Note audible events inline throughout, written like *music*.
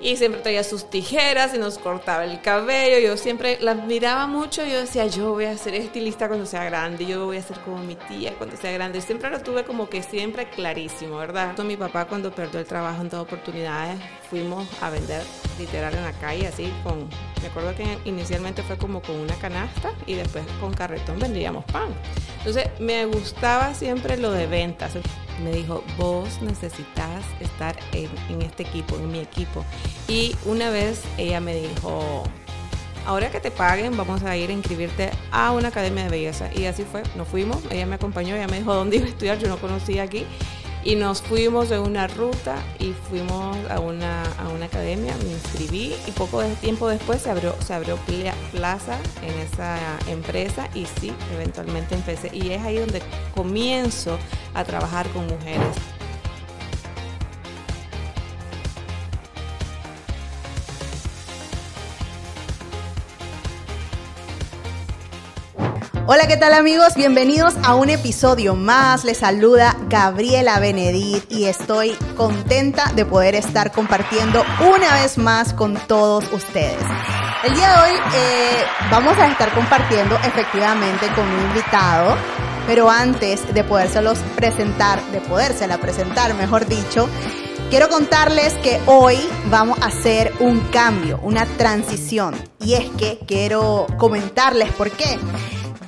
y siempre traía sus tijeras y nos cortaba el cabello. Yo siempre la admiraba mucho. Yo decía, yo voy a ser estilista cuando sea grande, yo voy a ser como mi tía cuando sea grande. Siempre lo tuve como que siempre clarísimo, ¿verdad? Mi papá cuando perdió el trabajo en todas oportunidades, fuimos a vender literal en la calle, así con, me acuerdo que inicialmente fue como con una canasta y después con carretón vendíamos pan. Entonces me gustaba siempre lo de ventas. Me dijo, vos necesitas estar en, este equipo, en mi equipo. Y una vez ella me dijo, ahora que te paguen, vamos a ir a inscribirte a una academia de belleza. Y así fue, nos fuimos, ella me acompañó, ella me dijo dónde iba a estudiar, yo no conocía aquí. Y nos fuimos de una ruta y fuimos a una, a una academia, me inscribí y poco tiempo después se abrió, se abrió plaza en esa empresa y sí, eventualmente empecé. Y es ahí donde comienzo a trabajar con mujeres. Hola, ¿qué tal amigos? Bienvenidos a un episodio más. Les saluda Gabriela Benedit y estoy contenta de poder estar compartiendo una vez más con todos ustedes. El día de hoy eh, vamos a estar compartiendo efectivamente con un invitado, pero antes de podérselos presentar, de podérsela presentar, mejor dicho, Quiero contarles que hoy vamos a hacer un cambio, una transición. Y es que quiero comentarles por qué.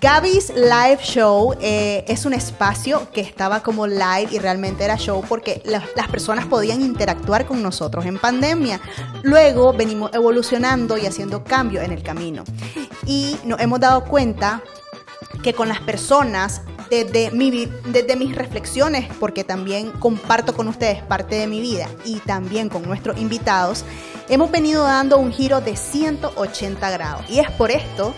Gaby's Live Show eh, es un espacio que estaba como live y realmente era show porque las personas podían interactuar con nosotros en pandemia. Luego venimos evolucionando y haciendo cambio en el camino. Y nos hemos dado cuenta que con las personas desde, mi, desde mis reflexiones, porque también comparto con ustedes parte de mi vida y también con nuestros invitados, hemos venido dando un giro de 180 grados. Y es por esto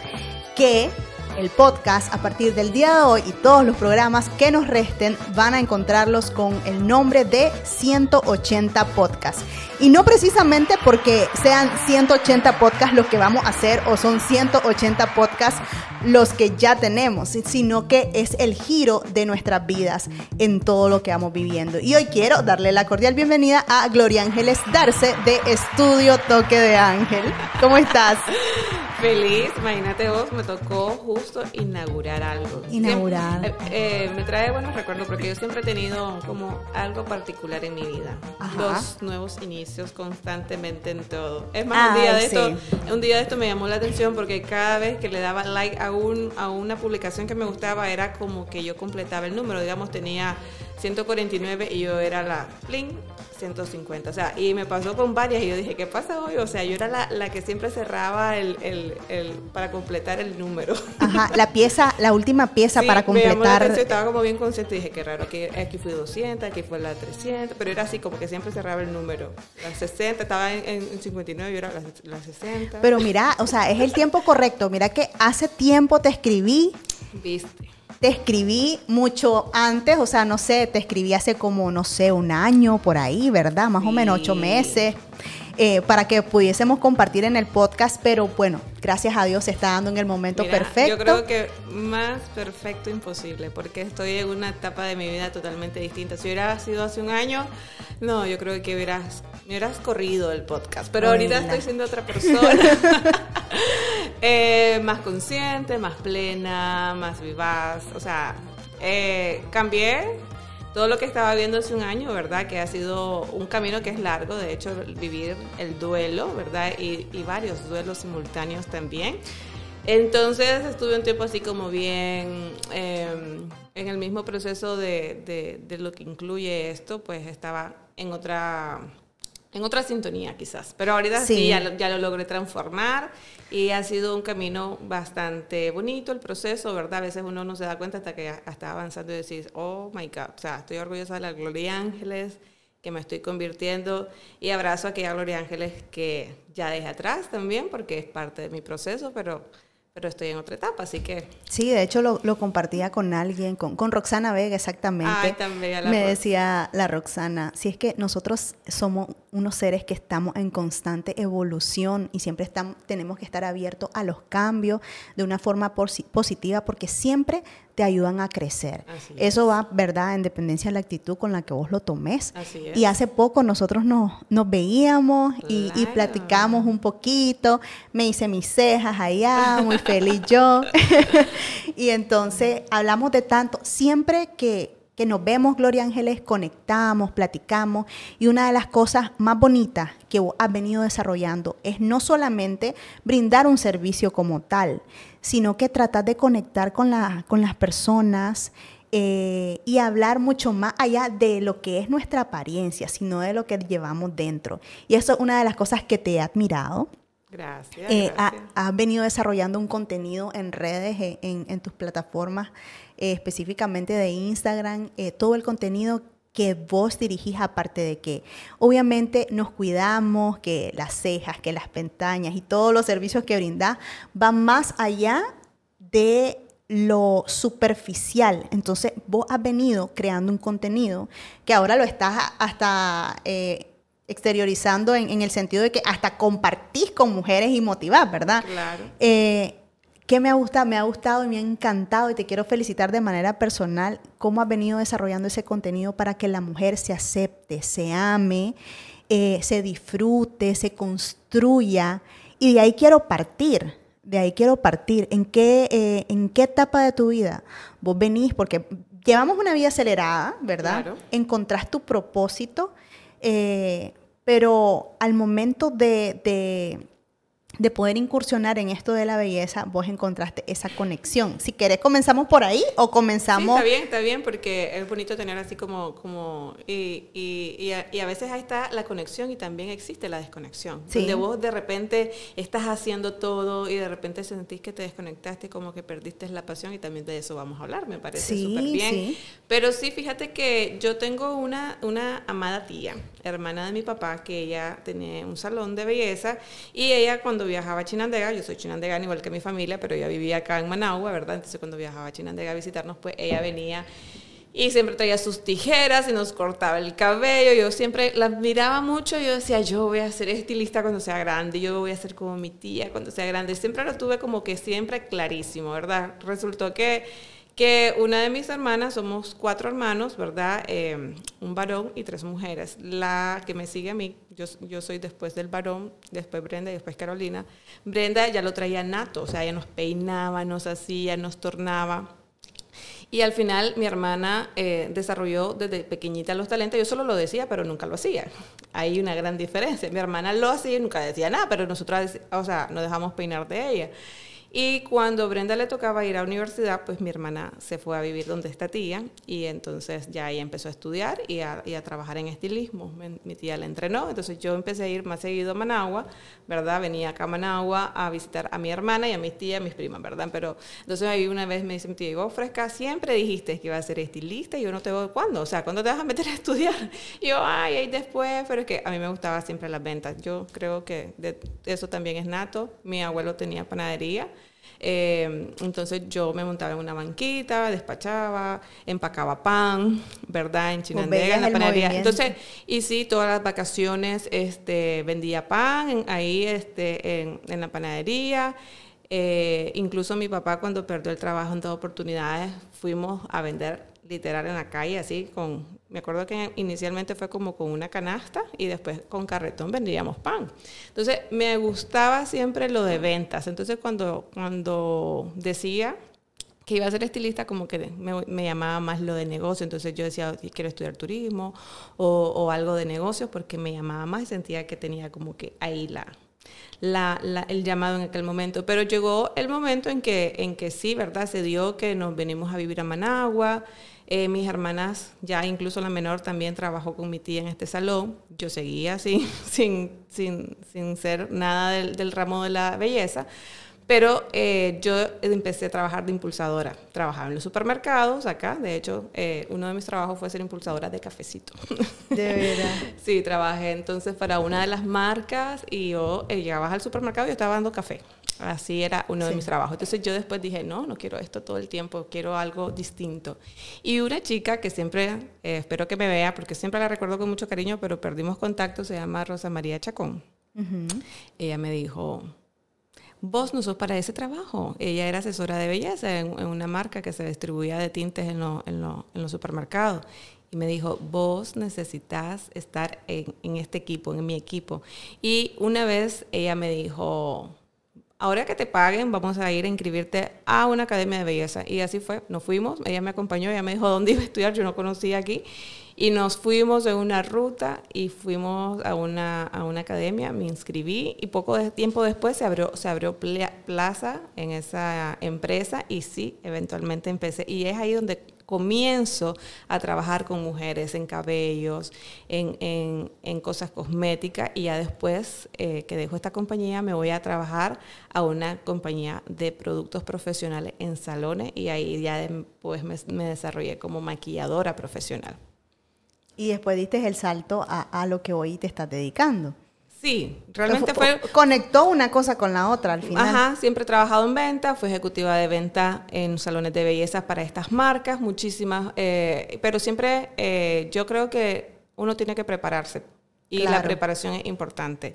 que el podcast a partir del día de hoy y todos los programas que nos resten van a encontrarlos con el nombre de 180 Podcasts. Y no precisamente porque sean 180 podcasts los que vamos a hacer o son 180 podcasts los que ya tenemos, sino que es el giro de nuestras vidas en todo lo que vamos viviendo. Y hoy quiero darle la cordial bienvenida a Gloria Ángeles Darce de Estudio Toque de Ángel. ¿Cómo estás? *laughs* Feliz, imagínate vos, me tocó justo inaugurar algo. Inaugurar. Eh, eh, me trae buenos recuerdos porque yo siempre he tenido como algo particular en mi vida. Dos nuevos inicios constantemente en todo. Es más, un, día de esto, un día de esto me llamó la atención porque cada vez que le daba like a, un, a una publicación que me gustaba era como que yo completaba el número. Digamos, tenía 149 y yo era la pling 150. O sea, y me pasó con varias y yo dije, ¿qué pasa hoy? O sea, yo era la, la que siempre cerraba el, el, el, para completar el número. Ajá, la pieza, la última pieza para completar. Me estaba como bien consciente y dije, qué raro, aquí, aquí fue 200, aquí fue la 300, pero era así como que siempre cerraba el número. La 60, estaba en, en 59 y era la, la 60. Pero mira, o sea, es el tiempo correcto. Mira que hace tiempo te escribí. Viste te escribí mucho antes, o sea, no sé, te escribí hace como, no sé, un año por ahí, ¿verdad? Más o menos ocho meses. Eh, para que pudiésemos compartir en el podcast, pero bueno, gracias a Dios se está dando en el momento perfecto. Yo creo que más perfecto imposible, porque estoy en una etapa de mi vida totalmente distinta. Si hubiera sido hace un año, no, yo creo que hubieras, me hubieras corrido el podcast, pero ahorita estoy siendo otra persona. *laughs* eh, más consciente, más plena, más vivaz, o sea, eh, cambié todo lo que estaba viendo hace un año, ¿verdad? Que ha sido un camino que es largo, de hecho, vivir el duelo, ¿verdad? Y, varios duelos simultáneos también. Entonces estuve un tiempo así como bien em, en el mismo proceso de, de, lo que incluye esto, pues estaba en otra en otra sintonía quizás, pero ahorita sí, ya, lo, ya, lo, logré transformar y ha sido un camino bastante bonito el proceso, ¿verdad? A veces uno no se da cuenta hasta que está avanzando y decís, oh my God, o sea, estoy orgullosa de la Gloria Ángeles, que me estoy convirtiendo y abrazo a aquella Gloria Ángeles que ya dejé atrás también porque es parte de mi proceso, pero pero estoy en otra etapa, así que... Sí, de hecho lo, lo compartía con alguien, con, con, Roxana Vega exactamente. Ay, también, Me decía la Roxana, si es que nosotros somos unos seres que estamos en constante evolución y siempre estamos, tenemos que estar abiertos a los cambios de una forma positiva porque siempre te ayudan a crecer. Eso va, ¿verdad?, en dependencia de la actitud con la que vos lo tomes. Y hace poco nosotros nos, nos veíamos y, y, platicamos un poquito, me hice mis cejas allá, muy *laughs* feliz yo. *laughs* y entonces hablamos de tanto, siempre que que nos vemos, Gloria Ángeles, conectamos, platicamos y una de las cosas más bonitas que has venido desarrollando es no solamente brindar un servicio como tal, sino que tratar de conectar con, la, con las personas eh, y hablar mucho más allá de lo que es nuestra apariencia, sino de lo que llevamos dentro. Y eso es una de las cosas que te he admirado. Gracias. Eh, has venido desarrollando un contenido en redes, eh, en tus plataformas eh, específicamente de Instagram, eh, todo el contenido que vos dirigís, aparte de que obviamente nos cuidamos, que las cejas, que las pestañas y todos los servicios que brindás van más allá de lo superficial. Entonces, vos has venido creando un contenido que ahora lo estás hasta eh, exteriorizando en, el sentido de que hasta compartís con mujeres y motivás, ¿verdad? Claro. ¿Qué me ha gustado? Me ha gustado y me ha encantado y te quiero felicitar de manera personal cómo has venido desarrollando ese contenido para que la mujer se acepte, se ame, eh, se disfrute, se construya. Y de ahí quiero partir, de ahí quiero partir. ¿En qué, eh, ¿En qué etapa de tu vida vos venís? Porque llevamos una vida acelerada, ¿verdad? Claro. Encontrás tu propósito, eh, pero al momento de de poder incursionar en esto de la belleza, vos encontraste esa conexión. Si querés, comenzamos por ahí o comenzamos... está bien, está bien, porque es bonito tener así como... como y, y, y, a, veces ahí está la conexión y también existe la desconexión. Sí. Donde vos de repente estás haciendo todo y de repente sentís que te desconectaste, como que perdiste la pasión y también de eso vamos a hablar, me parece súper bien. Sí. Pero sí, fíjate que yo tengo una, una amada tía, hermana de mi papá, que ella tenía un salón de belleza y ella cuando viajaba a Chinandega, yo soy chinandegana igual que mi familia, pero ella vivía acá en Managua, ¿verdad? Entonces cuando viajaba a Chinandega a visitarnos, pues ella venía y siempre traía sus tijeras y nos cortaba el cabello. Yo siempre la admiraba mucho. Yo decía, yo voy a ser estilista cuando sea grande, yo voy a ser como mi tía cuando sea grande. Siempre lo tuve como que siempre clarísimo, ¿verdad? Resultó que que una de mis hermanas, somos cuatro hermanos, ¿verdad? Eh, un varón y tres mujeres. La que me sigue a mí, yo, yo, soy después del varón, después Brenda y después Carolina. Brenda ya lo traía nato, o sea, ella nos peinaba, nos hacía, nos tornaba. Y al final mi hermana eh, desarrolló desde pequeñita los talentos. Yo solo lo decía, pero nunca lo hacía. Hay una gran diferencia. Mi hermana lo hacía y nunca decía nada, pero nosotros, o sea, nos dejamos peinar de ella. Y cuando Brenda le tocaba ir a universidad, pues mi hermana se fue a vivir donde está tía y entonces ya ella empezó a estudiar y a, trabajar en estilismo. Mi, tía la entrenó, entonces yo empecé a ir más seguido a Managua, ¿verdad? Venía acá a Managua a visitar a mi hermana y a mis tías, a mis primas, ¿verdad? Pero entonces ahí una vez me dice mi tía, vos fresca, siempre dijiste que iba a ser estilista y yo no te voy, ¿cuándo? O sea, ¿cuándo te vas a meter a *laughs* estudiar? Y yo, ay, ahí después, pero es que a mí me gustaba siempre las ventas. Yo creo que eso también es nato. Mi abuelo tenía panadería. Eh, entonces yo me montaba en una banquita, despachaba, empacaba pan, ¿verdad? En Chinandega, en la panadería. Entonces, y sí, todas las vacaciones este, vendía pan ahí este, en, en la panadería. Eh, incluso mi papá cuando perdió el trabajo en todas oportunidades fuimos a vender literal en la calle, así con, me acuerdo que inicialmente fue como con una canasta y después con carretón vendíamos pan. Entonces me gustaba siempre lo de ventas. Entonces cuando, cuando decía que iba a ser estilista, como que me, llamaba más lo de negocio. Entonces yo decía, quiero estudiar turismo o, o algo de negocios porque me llamaba más y sentía que tenía como que ahí la, la, el llamado en aquel momento. Pero llegó el momento en que, en que sí, ¿verdad? Se dio que nos venimos a vivir a Managua. Eh, mis hermanas, ya incluso la menor también trabajó con mi tía en este salón. Yo seguía *laughs* así, sin, sin, sin ser nada del, del ramo de la belleza. Pero eh, yo empecé a trabajar de impulsadora. Trabajaba en los supermercados acá. De hecho, eh, uno de mis trabajos fue ser impulsadora de cafecito. De verdad. *laughs* sí, trabajé entonces para una de las marcas y yo eh, llegaba al supermercado y yo estaba dando café. Así era uno de mis trabajos. Entonces yo después dije, no, no quiero esto todo el tiempo, quiero algo distinto. Y una chica que siempre, espero que me vea, porque siempre la recuerdo con mucho cariño, pero perdimos contacto, se llama Rosa María Chacón. Ella me dijo, vos no sos para ese trabajo. Ella era asesora de belleza en, una marca que se distribuía de tintes en, los supermercados. Y me dijo, vos necesitas estar en, en este equipo, en mi equipo. Y una vez ella me dijo, ahora que te paguen, vamos a ir a inscribirte a una academia de belleza. Y así fue, nos fuimos, ella me acompañó, ella me dijo dónde iba a estudiar, yo no conocía aquí. Y nos fuimos en una ruta y fuimos a una, a una academia, me inscribí y poco de tiempo después se abrió, se abrió plaza en esa empresa y sí, eventualmente empecé. Y es ahí donde comienzo a trabajar con mujeres en cabellos, en, en, cosas cosméticas y ya después eh, que dejo esta compañía me voy a trabajar a una compañía de productos profesionales en salones y ahí ya después me desarrollé como maquilladora profesional. Y después diste el salto a, a lo que hoy te estás dedicando. Sí, realmente fue... Conectó una cosa con la otra al final. Ajá, siempre he trabajado en venta, fui ejecutiva de venta en salones de belleza para estas marcas, muchísimas, eh, pero siempre eh, yo creo que uno tiene que prepararse y la preparación es importante.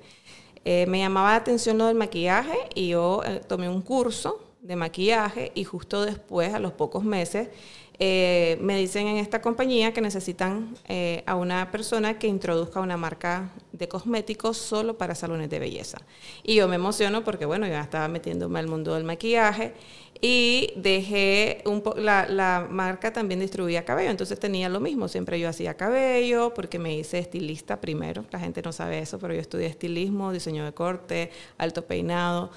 Eh, me llamaba la atención lo del maquillaje y yo tomé un curso de maquillaje y justo después, a los pocos meses, eh, me dicen en esta compañía que necesitan eh, a una persona que introduzca una marca de cosméticos solo para salones de belleza. Y yo me emociono porque, bueno, ya estaba metiéndome al mundo del maquillaje y dejé un la, la, marca también distribuía cabello, entonces tenía lo mismo, siempre yo hacía cabello porque me hice estilista primero, la gente no sabe eso, pero yo estudié estilismo, diseño de corte, alto peinado.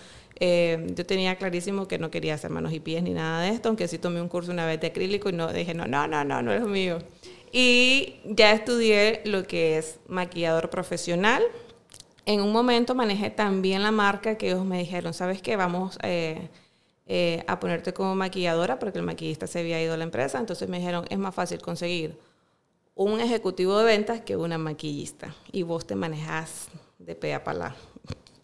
Eh, yo tenía clarísimo que no quería hacer manos y pies ni nada de esto, aunque sí tomé un curso una vez de acrílico y no dije, no, no, no, no, no es mío. Y ya estudié lo que es maquillador profesional. En un momento manejé también la marca que ellos me dijeron, ¿sabes qué? Vamos eh, eh, a ponerte como maquilladora porque el maquillista se había ido a la empresa. Entonces me dijeron, es más fácil conseguir un ejecutivo de ventas que una maquillista. Y vos te manejas de pe a pala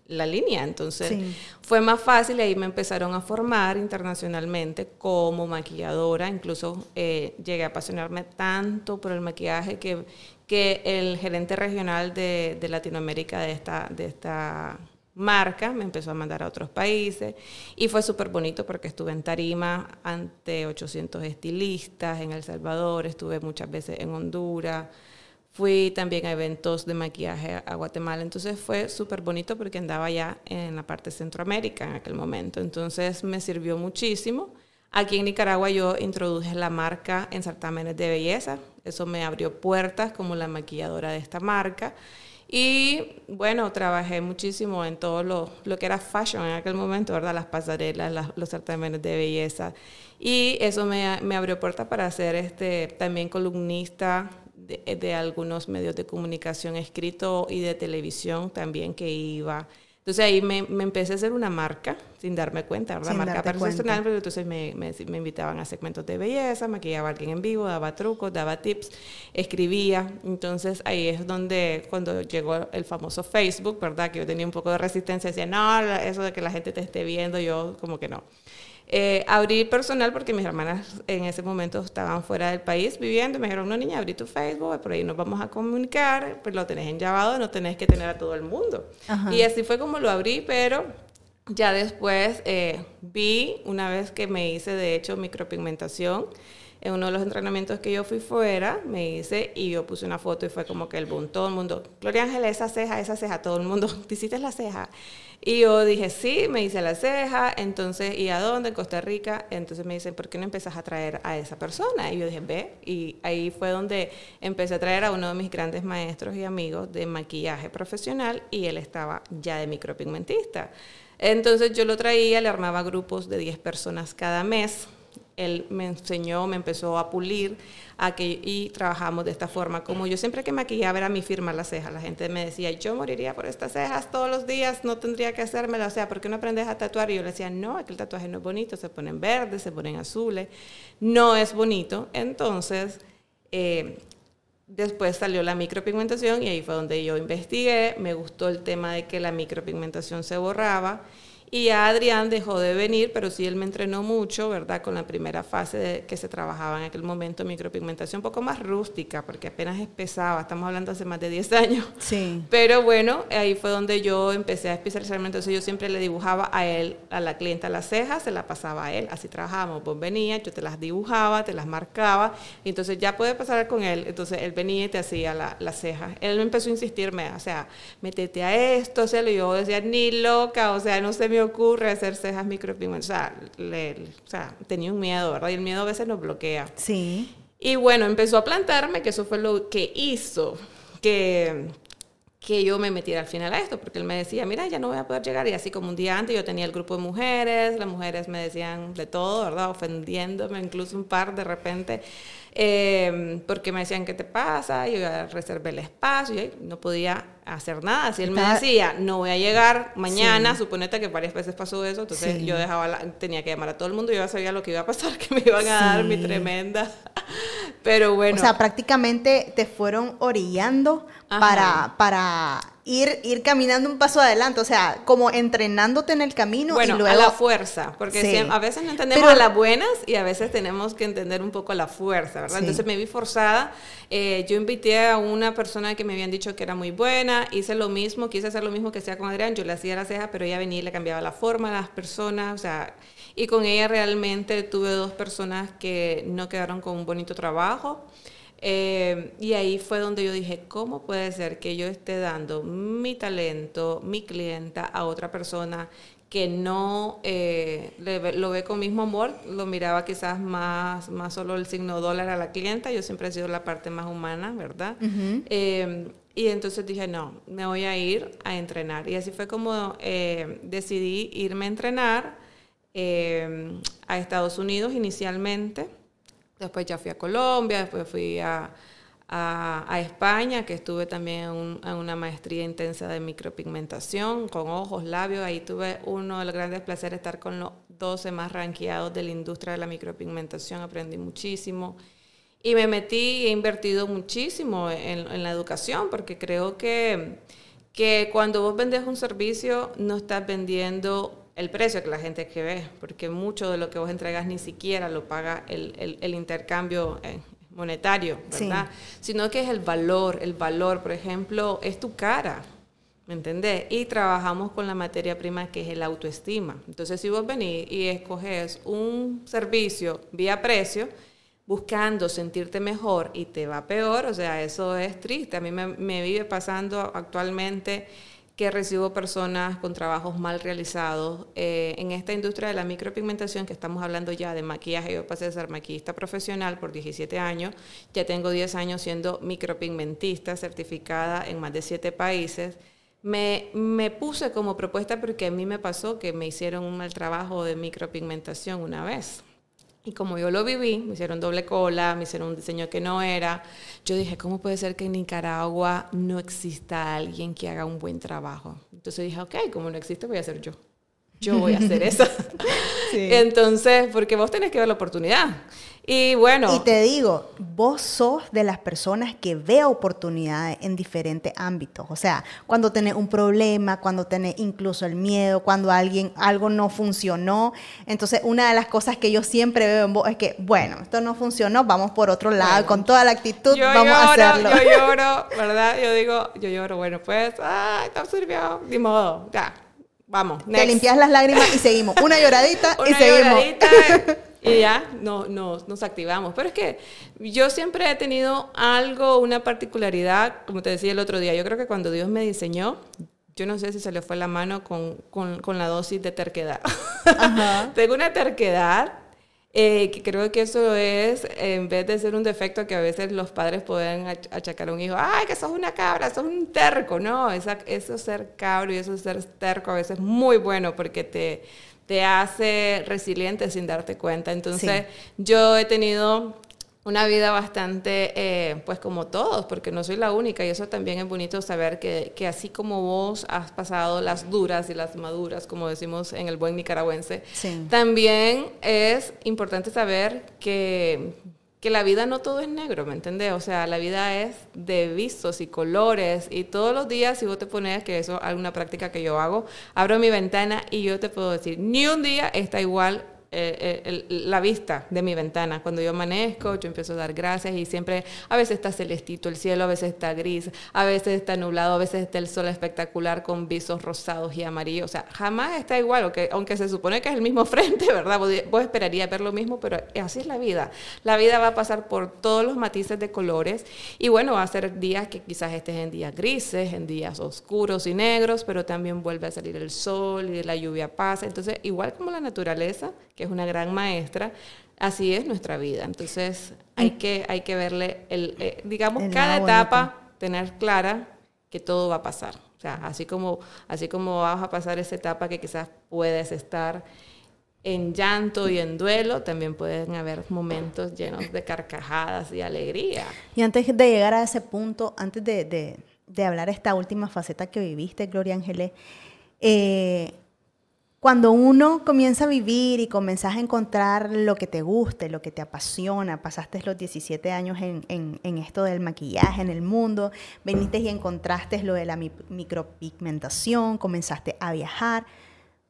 la línea. Entonces fue más fácil y ahí me empezaron a formar internacionalmente como maquilladora. Incluso eh, llegué a apasionarme tanto por el maquillaje que, que el gerente regional de, de Latinoamérica de esta, de esta marca, me empezó a mandar a otros países y fue súper bonito porque estuve en Tarima ante 800 estilistas en El Salvador, estuve muchas veces en Honduras, Fui también a eventos de maquillaje a Guatemala, entonces fue súper bonito porque andaba ya en la parte de Centroamérica en aquel momento, entonces me sirvió muchísimo. Aquí en Nicaragua yo introduje la marca en certámenes de belleza, eso me abrió puertas como la maquilladora de esta marca. Y bueno, trabajé muchísimo en todo lo, lo que era fashion en aquel momento, ¿verdad? Las pasarelas, los certámenes de belleza. Y eso me, me abrió puertas para ser este, también columnista de, algunos medios de comunicación escrito y de televisión también que iba. Entonces ahí me, me empecé a hacer una marca sin darme cuenta, la marca personal, pero entonces me, me, me, invitaban a segmentos de belleza, maquillaba a alguien en vivo, daba trucos, daba tips, escribía. Entonces ahí es donde cuando llegó el famoso Facebook, ¿verdad? Que yo tenía un poco de resistencia, decía, no, eso de que la gente te esté viendo, yo como que no. Eh, abrí personal porque mis hermanas en ese momento estaban fuera del país viviendo. Me dijeron, no niña, abrí tu Facebook, por ahí nos vamos a comunicar, pues lo tenés en llamado, no tenés que tener a todo el mundo. Y así fue como lo abrí, pero ya después eh, vi, una vez que me hice de hecho micropigmentación, en uno de los entrenamientos que yo fui fuera, me hice y yo puse una foto y fue como que el boom, todo el mundo, Gloria Ángela, esa ceja, esa ceja, todo el mundo, *laughs* ¿te hiciste la ceja? Y yo dije, sí, me hice la ceja, entonces, ¿y a dónde? En Costa Rica. Entonces me dicen, ¿por qué no empezás a traer a esa persona? Y yo dije, ve, y ahí fue donde empecé a traer a uno de mis grandes maestros y amigos de maquillaje profesional y él estaba ya de micropigmentista. Entonces yo lo traía, le armaba grupos de 10 personas cada mes él me enseñó, me empezó a pulir y trabajamos de esta forma. Como yo siempre que maquillaba era mi firma la ceja, la gente me decía, yo moriría por estas cejas todos los días, no tendría que hacérmela, o sea, ¿por qué no aprendes a tatuar? Y yo le decía, no, es el tatuaje no es bonito, se ponen verdes, se ponen azules, no es bonito. Entonces, eh, después salió la micropigmentación y ahí fue donde yo investigué, me gustó el tema de que la micropigmentación se borraba Y ya Adrián dejó de venir, pero sí él me entrenó mucho, ¿verdad? Con la primera fase de, que se trabajaba en aquel momento, micropigmentación un poco más rústica, porque apenas empezaba, estamos hablando hace más de 10 años. Sí. Pero bueno, ahí fue donde yo empecé a especializarme, entonces yo siempre le dibujaba a él, a la clienta las cejas, se la pasaba a él, así trabajábamos, vos venías, yo te las dibujaba, te las marcaba, y entonces ya puede pasar con él, entonces él venía y te hacía la, las cejas. Él me empezó a insistirme, o sea, métete a esto, o sea, yo decía, ni loca, o sea, no se me ocurre hacer cejas micropigmentadas. O sea, tenía un miedo, ¿verdad? Y el miedo a veces nos bloquea. Sí. Y bueno, empezó a plantarme, que eso fue lo que hizo que, que yo me metiera al final a esto, porque él me decía, mira, ya no voy a poder llegar. Y así como un día antes yo tenía el grupo de mujeres, las mujeres me decían de todo, ¿verdad? Ofendiéndome, incluso un par de repente. Eh, porque me decían, ¿qué te pasa? Yo ya reservé el espacio y no podía hacer nada. Si él me decía, no voy a llegar mañana, suponete que varias veces pasó eso, entonces yo dejaba tenía que llamar a todo el mundo, yo ya sabía lo que iba a pasar, *laughs* que me iban a dar mi tremenda. *laughs* Pero bueno. O sea, prácticamente te fueron orillando para, para ir, ir caminando un paso adelante, o sea, como entrenándote en el camino bueno, y luego... a la fuerza, porque a veces no entendemos a las buenas y a veces tenemos que entender un poco la fuerza, ¿verdad? Entonces me vi forzada, eh, yo invité a una persona que me habían dicho que era muy buena, hice lo mismo, quise hacer lo mismo que hacía con Adrián, yo le hacía la ceja, pero ella venía y le cambiaba la forma a las personas, o sea, y con ella realmente tuve dos personas que no quedaron con un bonito trabajo. Eh, y ahí fue donde yo dije, ¿cómo puede ser que yo esté dando mi talento, mi clienta a otra persona que no eh, lo ve con mismo amor, lo miraba quizás más, más solo el signo dólar a la clienta, yo siempre he sido la parte más humana, ¿verdad? Eh, y entonces dije, no, me voy a ir a entrenar. Y así fue como decidí irme a entrenar a Estados Unidos inicialmente Después ya fui a Colombia, después fui a, a, España, que estuve también en, una maestría intensa de micropigmentación, con ojos, labios. Ahí tuve uno de los grandes placeres estar con los 12 más ranqueados de la industria de la micropigmentación. Aprendí muchísimo. Y me metí y he invertido muchísimo en, en la educación, porque creo que, que cuando vos vendes un servicio, no estás vendiendo el precio que la gente que ve, porque mucho de lo que vos entregas ni siquiera lo paga el, el, intercambio eh, monetario, ¿verdad? Sino que es el valor, el valor, por ejemplo, es tu cara, ¿me entendés? Y trabajamos con la materia prima que es el autoestima. Entonces, si vos venís y escoges un servicio vía precio, buscando sentirte mejor y te va peor, o sea, eso es triste. A mí me, me vive pasando actualmente que recibo personas con trabajos mal realizados. Eh, en esta industria de la micropigmentación, que estamos hablando ya de maquillaje, yo pasé a ser maquillista profesional por 17 años, ya tengo 10 años siendo micropigmentista certificada en más de 7 países. Me, me, puse como propuesta porque a mí me pasó que me hicieron un mal trabajo de micropigmentación una vez. Y como yo lo viví, me hicieron doble cola, me hicieron un diseño que no era. Yo dije, ¿cómo puede ser que en Nicaragua no exista alguien que haga un buen trabajo? Entonces dije, ok, como no existe, voy a ser yo. Yo voy a hacer eso. *laughs* Entonces, porque vos tenés que ver la oportunidad. Y bueno. Y te digo, vos sos de las personas que ve oportunidades en diferentes ámbitos. O sea, cuando tenés un problema, cuando tenés incluso el miedo, cuando alguien, algo no funcionó. Entonces, una de las cosas que yo siempre veo en vos es que, bueno, esto no funcionó, vamos por otro lado, con toda la actitud, vamos a hacerlo. Yo lloro, *laughs* ¿verdad? Yo digo, yo lloro, bueno, pues, ay, está sirvió, ni modo, ya. Vamos, Te limpias las lágrimas y seguimos. Una *laughs* lloradita y seguimos. Lloradita, *laughs* y ya no, no, nos activamos. Pero es que yo siempre he tenido algo, una particularidad, como te decía el otro día, yo creo que cuando Dios me diseñó, yo no sé si se le fue la mano con, con, con la dosis de terquedad. *laughs* Tengo una terquedad eh, que creo que eso es, en vez de ser un defecto que a veces los padres pueden achacar a un hijo, ay, que sos una cabra, sos un terco, no, esa, eso ser cabro y eso ser terco a veces es muy bueno porque te, te hace resiliente sin darte cuenta. Entonces, yo he tenido una vida bastante, eh, pues como todos, porque no soy la única y eso también es bonito saber que, que, así como vos has pasado las duras y las maduras, como decimos en el buen nicaragüense, también es importante saber que que la vida no todo es negro, ¿me entendés? O sea, la vida es de visos y colores y todos los días si vos te pones, que eso es alguna práctica que yo hago, abro mi ventana y yo te puedo decir, ni un día está igual eh, eh, la vista de mi ventana. Cuando yo amanezco, yo empiezo a dar gracias y siempre, a veces está celestito el cielo, a veces está gris, a veces está nublado, a veces está el sol espectacular con visos rosados y amarillos. O sea, jamás está igual, aunque, aunque se supone que es el mismo *laughs* frente, ¿verdad? Vos, vos esperarías ver lo mismo, pero así es la vida. La vida va a pasar por todos los matices de colores y bueno, va a ser días que quizás estés en días grises, en días oscuros y negros, pero también vuelve a salir el sol y la lluvia pasa. Entonces, igual como la naturaleza, que es una gran maestra, así es nuestra vida. Entonces hay que, hay que verle, el, eh, digamos, cada etapa, tener clara que todo va a pasar. O sea, así como, así como vas a pasar esa etapa que quizás puedes estar en llanto y en duelo, también pueden haber momentos llenos de carcajadas y alegría. Y antes de llegar a ese punto, antes de, de, de hablar esta última faceta que viviste, Gloria Ángeles, eh, cuando uno comienza a vivir y comenzás a encontrar lo que te guste, lo que te apasiona, pasaste los 17 años en, esto del maquillaje, en el mundo, veniste y encontraste lo de la micropigmentación, comenzaste a viajar,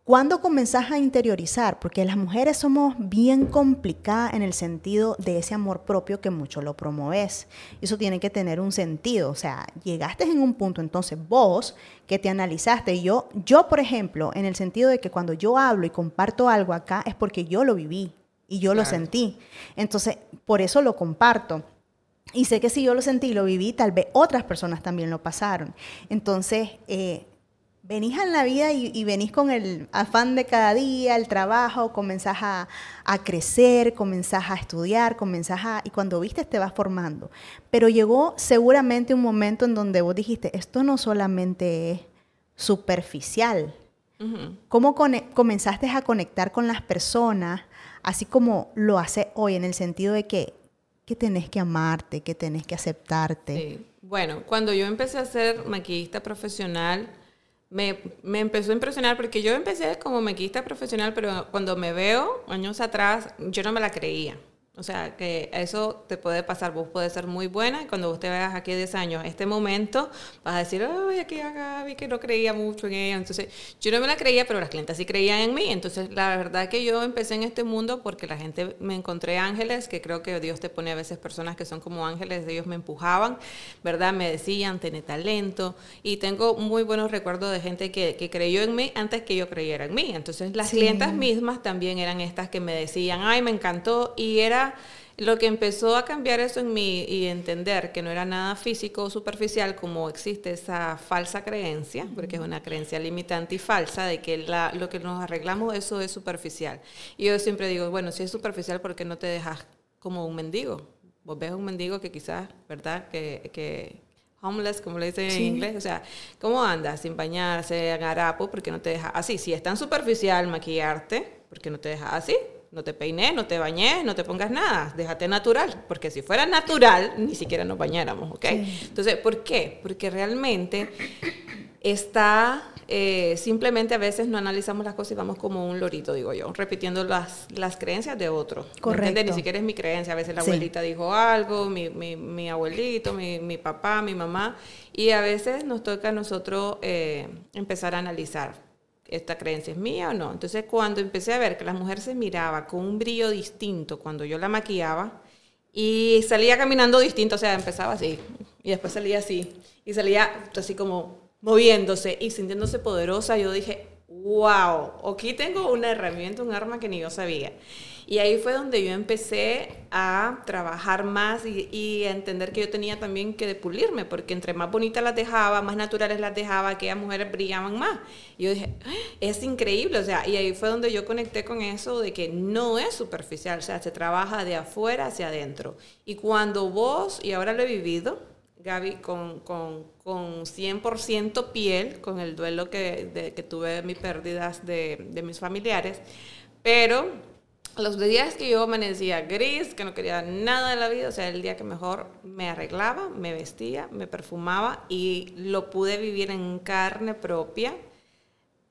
¿Cuándo comenzás a interiorizar? Porque las mujeres somos bien complicadas en el sentido de ese amor propio que mucho lo promoves. Eso tiene que tener un sentido. O sea, llegaste en un punto, entonces vos que te analizaste, yo, yo por ejemplo, en el sentido de que cuando yo hablo y comparto algo acá es porque yo lo viví y yo lo sentí. Entonces, por eso lo comparto. Y sé que si yo lo sentí y lo viví, tal vez otras personas también lo pasaron. Entonces, eh, venís en la vida y, venís con el afán de cada día, el trabajo, comenzás a, crecer, comenzás a estudiar, comenzás a... y cuando viste te vas formando. Pero llegó seguramente un momento en donde vos dijiste, esto no solamente es superficial. ¿Cómo comenzaste a conectar con las personas, así como lo hace hoy, en el sentido de que, que tenés que amarte, que tenés que aceptarte? Sí. Bueno, cuando yo empecé a ser maquillista profesional, me, me, empezó a impresionar porque yo empecé como maquillista profesional, pero cuando me veo años atrás, yo no me la creía. O sea, que eso te puede pasar. Vos puedes ser muy buena y cuando vos te veas aquí 10 años, este momento, vas a decir, ay, aquí a vi que no creía mucho en ella. Entonces, yo no me la creía, pero las clientes sí creían en mí. Entonces, la verdad que yo empecé en este mundo porque la gente me encontré ángeles, que creo que Dios te pone a veces personas que son como ángeles, ellos me empujaban, ¿verdad? Me decían, tiene talento. Y tengo muy buenos recuerdos de gente que, que creyó en mí antes que yo creyera en mí. Entonces, las clientas mismas también eran estas que me decían, ay, me encantó. Y era lo que empezó a cambiar eso en mí y entender que no era nada físico o superficial como existe esa falsa creencia, porque es una creencia limitante y falsa de que lo que nos arreglamos eso es superficial. Y yo siempre digo, bueno, si es superficial, ¿por qué no te dejas como un mendigo? Vos ves un mendigo que quizás, ¿verdad? Que, que homeless, como le dicen en inglés, o sea, ¿cómo andas? Sin bañarse, en harapo, ¿por qué no te dejas así? Si es tan superficial maquillarte, ¿por qué no te dejas así? No te peines, no te bañes, no te pongas nada, déjate natural, porque si fuera natural, ni siquiera nos bañáramos, ¿ok? Entonces, ¿por qué? Porque realmente está, eh, simplemente a veces no analizamos las cosas y vamos como un lorito, digo yo, repitiendo las, las creencias de otro. Correcto. Ni siquiera es mi creencia, a veces la abuelita dijo algo, mi, mi, mi abuelito, mi, mi, papá, mi mamá, y a veces nos toca a nosotros eh, empezar a analizar esta creencia es mía o no. Entonces cuando empecé a ver que la mujer se miraba con un brillo distinto cuando yo la maquillaba y salía caminando distinto, o sea, empezaba así y después salía así y salía así como moviéndose y sintiéndose poderosa, yo dije, wow, aquí tengo una herramienta, un arma que ni yo sabía. Y ahí fue donde yo empecé a trabajar más y, a entender que yo tenía también que depulirme, porque entre más bonitas las dejaba, más naturales las dejaba, aquellas mujeres brillaban más. Y yo dije, ah, es increíble, o sea, y ahí fue donde yo conecté con eso de que no es superficial, o sea, se trabaja de afuera hacia adentro. Y cuando vos, y ahora lo he vivido, Gaby, con, con, con 100% piel, con el duelo que, de, que tuve de mis pérdidas de, de mis familiares, pero los días que yo amanecía gris, que no quería nada de la vida, o sea, el día que mejor me arreglaba, me vestía, me perfumaba y lo pude vivir en carne propia,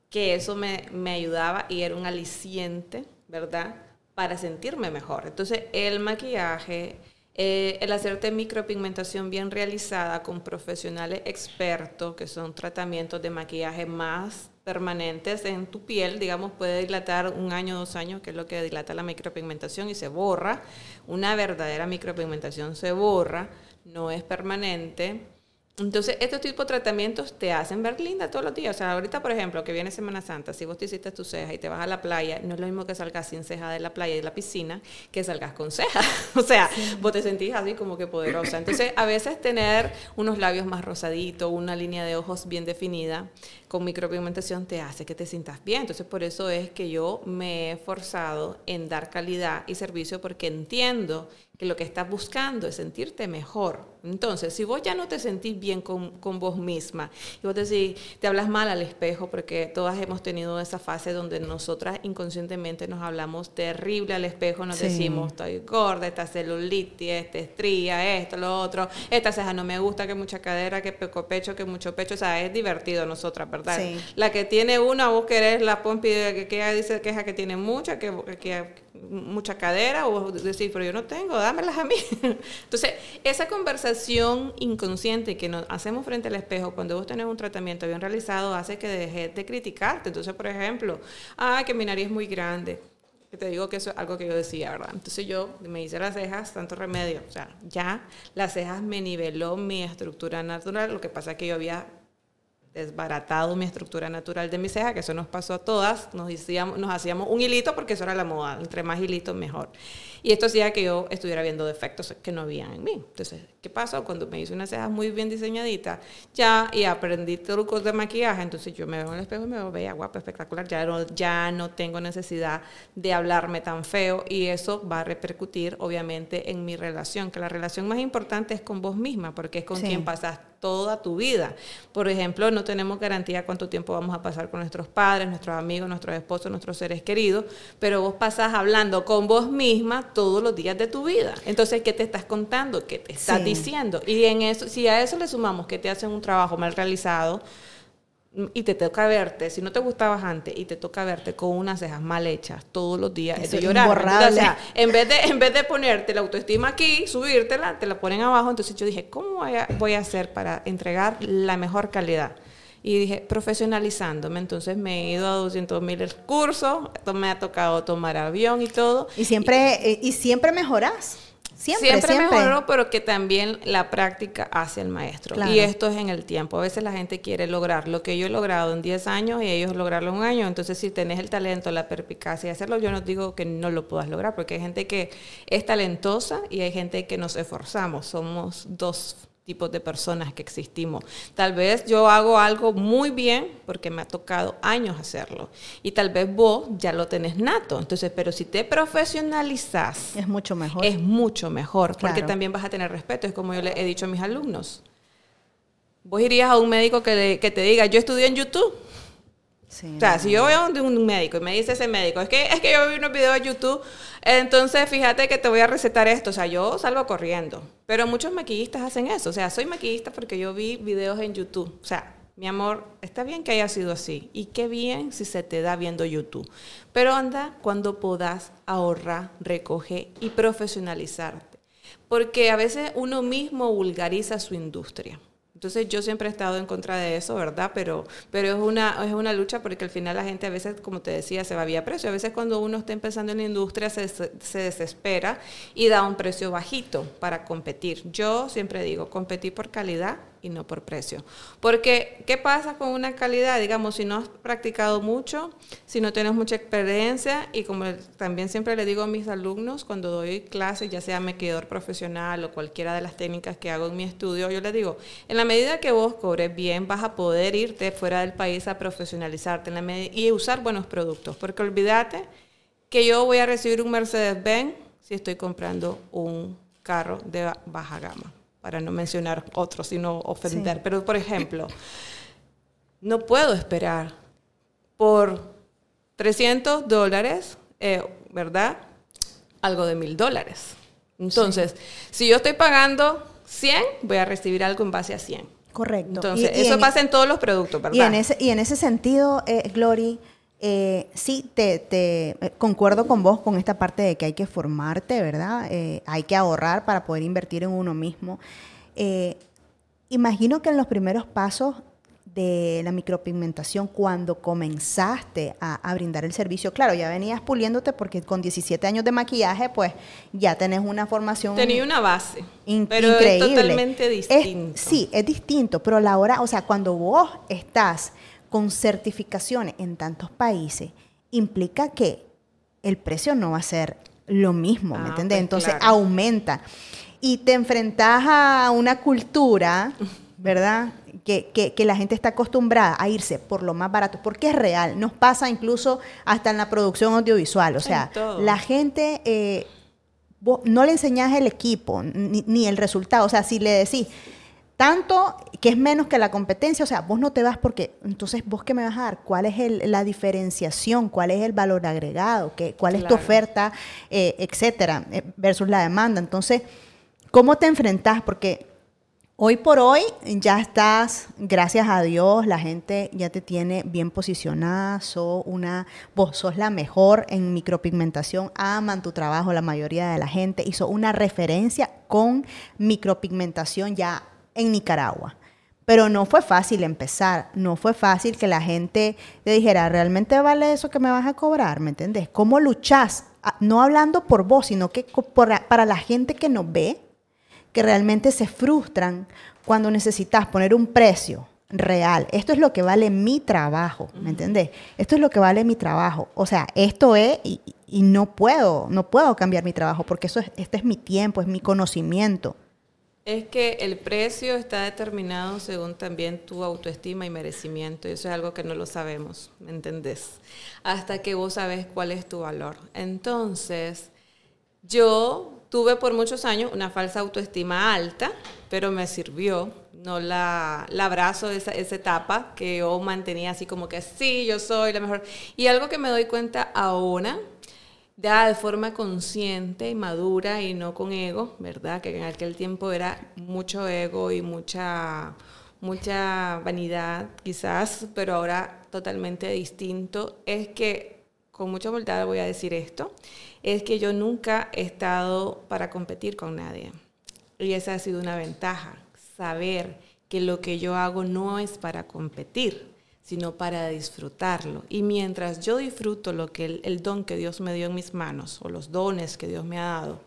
que eso me, me ayudaba y era un aliciente, ¿verdad? para sentirme mejor. Entonces, el maquillaje, eh, el hacerte micropigmentación bien realizada con profesionales expertos, que son tratamientos de maquillaje más permanentes en tu piel, digamos, puede dilatar un año, dos años, que es lo que dilata la micropigmentación y se borra. Una verdadera micropigmentación se borra, no es permanente. Entonces, estos tipos de tratamientos te hacen ver linda todos los días. O sea, ahorita, por ejemplo, que viene Semana Santa, si vos te hiciste tu ceja y te vas a la playa, no es lo mismo que salgas sin ceja de la playa y de la piscina que salgas con ceja. *laughs* o sea, vos te sentís así como que poderosa. Entonces, a veces tener unos labios más rosaditos, una línea de ojos bien definida, con micropigmentación te hace que te sientas bien. Entonces, por eso es que yo me he esforzado en dar calidad y servicio porque entiendo que lo que estás buscando es sentirte mejor. Entonces, si vos ya no te sentís bien con, con, vos misma y vos decís, te hablas mal al espejo, porque todas hemos tenido esa fase donde nosotras inconscientemente nos hablamos terrible al espejo, nos decimos, estoy gorda, esta celulitis, esta estría, esto, lo otro, esta ceja no me gusta, que mucha cadera, que poco pecho, que mucho pecho, o sea, es divertido nosotras, ¿verdad? La que tiene una, vos querés la pompi que, que dice queja que tiene mucha, que, que mucha cadera, o decir, pero yo no tengo, dámelas a mí. *laughs* Entonces, esa conversación inconsciente que nos hacemos frente al espejo cuando vos tenés un tratamiento bien realizado hace que dejes de criticarte. Entonces, por ejemplo, ah, que mi nariz es muy grande. Que te digo que eso es algo que yo decía, ¿verdad? Entonces yo me hice las cejas, tanto remedio. O sea, ya las cejas me niveló mi estructura natural. Lo que pasa es que yo había desbaratado mi estructura natural de mi ceja, que eso nos pasó a todas, nos, hacíamos, nos hacíamos un hilito porque eso era la moda, entre más hilitos mejor. Y esto hacía que yo estuviera viendo defectos que no había en mí. Entonces, ¿qué pasó? Cuando me hice una ceja muy bien diseñadita, ya, y aprendí trucos de maquillaje, entonces yo me veo en el espejo y me veo bella, guapa, espectacular, ya no, ya no tengo necesidad de hablarme tan feo y eso va a repercutir obviamente en mi relación, que la relación más importante es con vos misma, porque es con quien pasas toda tu vida. Por ejemplo, no tenemos garantía cuánto tiempo vamos a pasar con nuestros padres, nuestros amigos, nuestros esposos, nuestros seres queridos, pero vos pasas hablando con vos misma todos los días de tu vida. Entonces, ¿qué te estás contando? ¿Qué te estás diciendo? Y en eso, si a eso le sumamos que te hacen un trabajo mal realizado, y te toca verte, si no te gustabas antes y te toca verte con unas cejas mal hechas todos los días, es de llorar. o sea, *laughs* en vez de en vez de ponerte la autoestima aquí, subírtela, te la ponen abajo, entonces yo dije, ¿cómo voy a, voy a hacer para entregar la mejor calidad? Y dije, profesionalizándome, entonces me he ido a 200 mil el curso, me ha tocado tomar avión y todo. Y siempre, eh, y siempre mejoras. Siempre, siempre, mejoró, pero que también la práctica hace el maestro. Y esto es en el tiempo. A veces la gente quiere lograr lo que yo he logrado en 10 años y ellos lograrlo en un año. Entonces, si tenés el talento, la perspicacia de hacerlo, yo no digo que no lo puedas lograr, porque hay gente que es talentosa y hay gente que nos esforzamos. Somos dos tipos de personas que existimos. Tal vez yo hago algo muy bien porque me ha tocado años hacerlo y tal vez vos ya lo tenés nato. Entonces, pero si te profesionalizas, es mucho mejor. Es mucho mejor porque también vas a tener respeto. Es como yo le he dicho a mis alumnos. Vos irías a un médico que, que te diga, yo estudié en YouTube o sea, si yo voy a un, médico y me dice ese médico, es que, es que yo vi unos videos de YouTube, entonces fíjate que te voy a recetar esto. O sea, yo salgo corriendo. Pero muchos maquillistas hacen eso. O sea, soy maquillista porque yo vi videos en YouTube. O sea, mi amor, está bien que haya sido así. Y qué bien si se te da viendo YouTube. Pero anda cuando puedas ahorrar, recoger y profesionalizarte. Porque a veces uno mismo vulgariza su industria. Entonces yo siempre he estado en contra de eso, ¿verdad? Pero, pero es, una, es una lucha porque al final la gente a veces, como te decía, se va vía precio. A veces cuando uno está empezando en la industria se, se desespera y da un precio bajito para competir. Yo siempre digo, competir por calidad y no por precio. Porque, ¿qué pasa con una calidad? Digamos, si no has practicado mucho, si no tienes mucha experiencia, y como también siempre le digo a mis alumnos cuando doy clases, ya sea maquillador profesional o cualquiera de las técnicas que hago en mi estudio, yo les digo, en la medida que vos cobres bien, vas a poder irte fuera del país a profesionalizarte en la y usar buenos productos. Porque olvídate que yo voy a recibir un Mercedes-Benz si estoy comprando un carro de baja gama para no mencionar otros, sino ofender. Pero, por ejemplo, no puedo esperar por 300 dólares, eh, ¿verdad? Algo de mil dólares. Entonces, si yo estoy pagando 100, voy a recibir algo en base a 100. Correcto. Entonces, eso pasa en todos los productos, ¿verdad? Y en ese, y en ese sentido, eh, Glory, Eh, sí, te, te eh, concuerdo con vos con esta parte de que hay que formarte, ¿verdad? Eh, hay que ahorrar para poder invertir en uno mismo. Imagino que en los primeros pasos de la micropigmentación, cuando comenzaste a, a brindar el servicio, claro, ya venías puliéndote porque con 17 años de maquillaje, pues ya tenés una formación Tenía una base, in- pero increíble. es totalmente Es- distinto. sí, es distinto, pero a la hora, o sea, cuando vos estás con certificaciones en tantos países, implica que el precio no va a ser lo mismo, ¿me Ah, entendés? pues, Entonces claro. aumenta. Y te enfrentas a una cultura, ¿verdad? Que, que- que la gente está acostumbrada a irse por lo más barato, porque es real. Nos pasa incluso hasta en la producción audiovisual. O sea, la gente eh, vos no le enseñás el equipo ni, ni el resultado. O sea, si le decís tanto que es menos que la competencia, o sea, vos no te vas porque, entonces, ¿vos qué me vas a dar? ¿Cuál es el- la diferenciación? ¿Cuál es el valor agregado? ¿Qué, ¿Cuál es tu oferta? Eh, etcétera, eh, versus la demanda. Entonces, ¿cómo te enfrentás? Porque hoy por hoy ya estás, gracias a Dios, la gente ya te tiene bien posicionada, sos una, vos sos la mejor en micropigmentación, aman tu trabajo la mayoría de la gente y sos una referencia con micropigmentación ya en Nicaragua. Pero no fue fácil empezar, no fue fácil que la gente te dijera, ¿realmente vale eso que me vas a cobrar? ¿Me entendés? ¿Cómo luchás? Ah, No hablando por vos, sino que para la gente que nos ve, que realmente se frustran cuando necesitas poner un precio real. Esto es lo que vale mi trabajo, ¿me entendés? Esto es lo que vale mi trabajo. O sea, esto es y, y no puedo, no puedo cambiar mi trabajo porque eso es, este es mi tiempo, es mi conocimiento. Es que el precio está determinado según también tu autoestima y merecimiento. Y eso es algo que no lo sabemos, ¿me entendés? Hasta que vos sabes cuál es tu valor. Entonces, yo tuve por muchos años una falsa autoestima alta, pero me sirvió. No la, abrazo esa, esa etapa que yo mantenía así como que sí, yo soy la mejor. Y algo que me doy cuenta ahora ya de forma consciente y madura y no con ego, ¿verdad? Que en aquel tiempo era mucho ego y mucha, mucha vanidad quizás, pero ahora totalmente distinto, es que, con mucha humildad voy a decir esto, es que yo nunca he estado para competir con nadie. Y esa ha sido una ventaja, saber que lo que yo hago no es para competir, sino para disfrutarlo. Y mientras yo disfruto lo que el, el don que Dios me dio en mis manos o los dones que Dios me ha dado,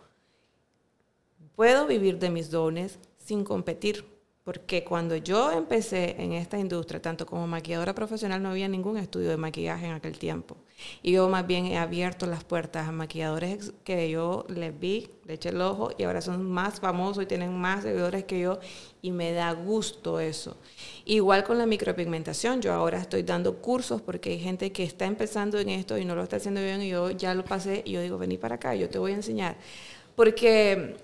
puedo vivir de mis dones sin competir. Porque cuando yo empecé en esta industria, tanto como maquilladora profesional, no había ningún estudio de maquillaje en aquel tiempo. Y yo más bien he abierto las puertas a maquilladores que yo les vi, le eché el ojo y ahora son más famosos y tienen más seguidores que yo y me da gusto eso. Igual con la micropigmentación, yo ahora estoy dando cursos porque hay gente que está empezando en esto y no lo está haciendo bien y yo ya lo pasé y yo digo, vení para acá, yo te voy a enseñar. Porque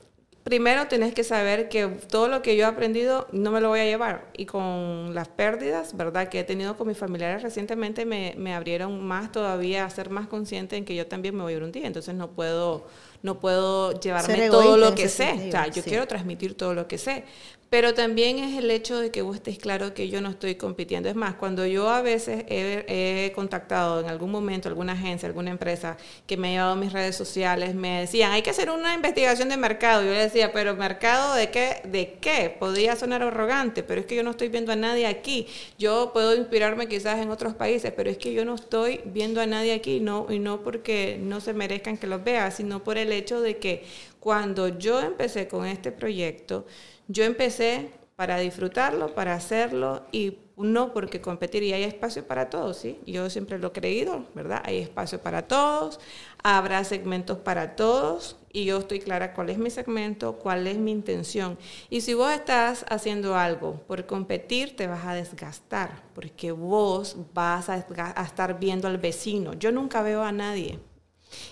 primero tenés que saber que todo lo que yo he aprendido no me lo voy a llevar. Y con las pérdidas, ¿verdad? Que he tenido con mis familiares recientemente me, me abrieron más todavía a ser más consciente en que yo también me voy a ir un día. Entonces no puedo, no puedo llevarme todo lo que sé. sentido, O sea, yo sí. quiero transmitir todo lo que sé. Pero también es el hecho de que vos estés claro que yo no estoy compitiendo. Es más, cuando yo a veces he, contactado en algún momento alguna agencia, alguna empresa que me ha llevado a mis redes sociales, me decían, hay que hacer una investigación de mercado. Yo le decía, pero mercado de qué? ¿De qué? Podría sonar arrogante, pero es que yo no estoy viendo a nadie aquí. Yo puedo inspirarme quizás en otros países, pero es que yo no estoy viendo a nadie aquí, no, y no porque no se merezcan que los vea, sino por el hecho de que cuando yo empecé con este proyecto, yo empecé para disfrutarlo, para hacerlo y no porque competir y hay espacio para todos, ¿sí? Yo siempre lo he creído, ¿verdad? Hay espacio para todos, habrá segmentos para todos y yo estoy clara cuál es mi segmento, cuál es mi intención. Y si vos estás haciendo algo por competir, te vas a desgastar porque vos vas a, a estar viendo al vecino. Yo nunca veo a nadie.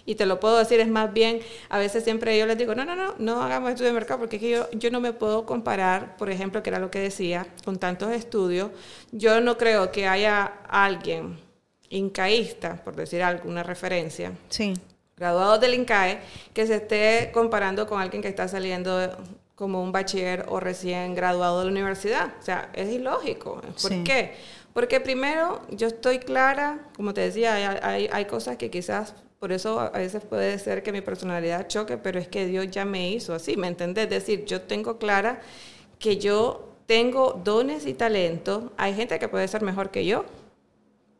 Y te lo puedo decir, es más bien, a veces siempre yo les digo, no, no, no, no hagamos estudio de mercado, porque es que yo, yo no me puedo comparar, por ejemplo, que era lo que decía, con tantos estudios. Yo no creo que haya alguien incaísta, por decir alguna referencia, Sí. graduado del INCAE, que se esté comparando con alguien que está saliendo de- como un bachiller o recién graduado de la universidad. O sea, es ilógico. ¿Por Sí. qué? Porque primero, yo estoy clara, como te decía, hay, hay, hay cosas que quizás por eso a veces puede ser que mi personalidad choque, pero es que Dios ya me hizo así, ¿me entendés? Es decir, yo tengo clara que yo tengo dones y talentos. Hay gente que puede ser mejor que yo,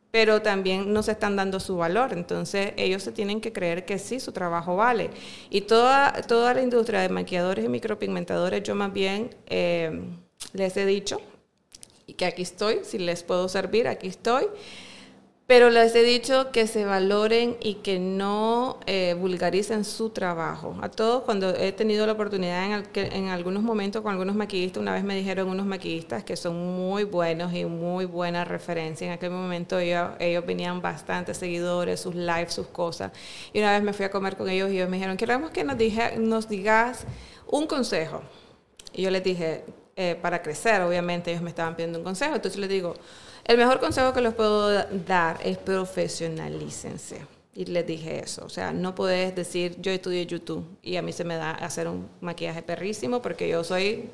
pero también no se están dando su valor. Entonces ellos se tienen que creer que sí, su trabajo vale. Y toda, toda la industria de maquilladores y micropigmentadores, yo más bien eh, les he dicho que aquí estoy, si les puedo servir, aquí estoy. Pero les he dicho que se valoren y que no eh, vulgaricen su trabajo. A todos, cuando he tenido la oportunidad en, algunos momentos con algunos maquillistas, una vez me dijeron unos maquillistas que son muy buenos y muy buena referencia. En aquel momento ellos, ellos venían bastante seguidores, sus lives, sus cosas. Y una vez me fui a comer con ellos y ellos me dijeron, queremos que nos, dije, digas un consejo. Y yo les dije, eh, para crecer, obviamente ellos me estaban pidiendo un consejo. Entonces les digo, el mejor consejo que les puedo dar es profesionalícense. Y les dije eso, o sea, no puedes decir yo estudié YouTube y a mí se me da hacer un maquillaje perrísimo porque yo soy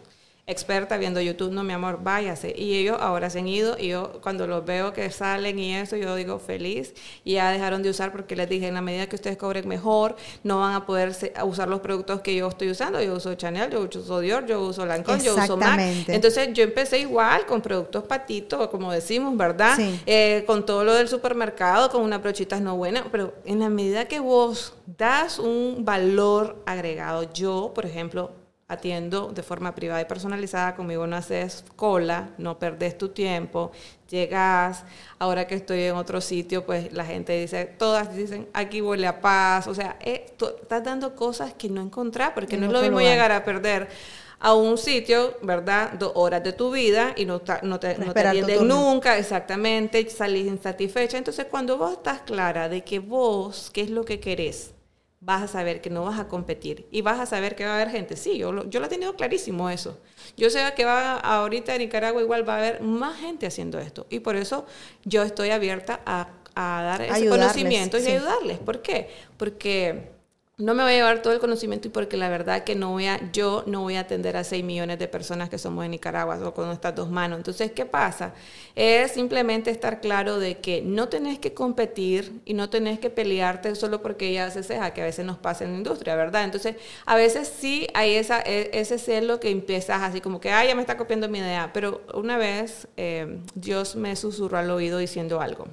experta viendo YouTube, no mi amor, váyase. Y ellos ahora se han ido y yo cuando los veo que salen y eso, yo digo feliz. Y ya dejaron de usar porque les dije, en la medida que ustedes cobren mejor, no van a poder usar los productos que yo estoy usando. Yo uso Chanel, yo uso Dior, yo uso Lancome, yo uso MAC. Entonces yo empecé igual con productos patitos, como decimos, ¿verdad? Eh, con todo lo del supermercado, con una brochita no buena, pero en la medida que vos das un valor agregado, yo, por ejemplo, atiendo de forma privada y personalizada, conmigo no haces cola, no perdes tu tiempo, llegas, ahora que estoy en otro sitio, pues la gente dice, todas dicen, aquí huele a paz, o sea, eh, estás dando cosas que no encontrás, porque no es lo mismo llegar a perder a un sitio, ¿verdad? Dos horas de tu vida y no, no te, no te atienden nunca, exactamente, salís insatisfecha. Entonces, cuando vos estás clara de que vos, qué es lo que querés, vas a saber que no vas a competir y vas a saber que va a haber gente. Sí, yo lo, yo lo he tenido clarísimo eso. Yo sé que va ahorita en Nicaragua igual va a haber más gente haciendo esto y por eso yo estoy abierta a, dar ese conocimiento y ayudarles. ¿Por qué? Porque no me voy a llevar todo el conocimiento y porque la verdad que no voy a, yo no voy a atender a 6 millones de personas que somos en Nicaragua o con estas dos manos. Entonces, ¿qué pasa? Es simplemente estar claro de que no tenés que competir y no tenés que pelearte solo porque ella hace ceja, que a veces nos pasa en la industria, ¿verdad? Entonces, a veces sí hay esa, e, ese celo que empiezas así como que, ay, ya me está copiando mi idea. Pero una vez eh, Dios me susurró al oído diciendo algo.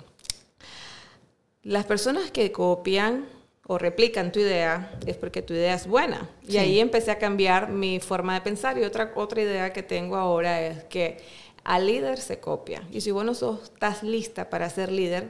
Las personas que copian o replican tu idea, es porque tu idea es buena. Y ahí empecé a cambiar mi forma de pensar. Y otra, otra idea que tengo ahora es que al líder se copia. Y si vos no estás lista para ser líder,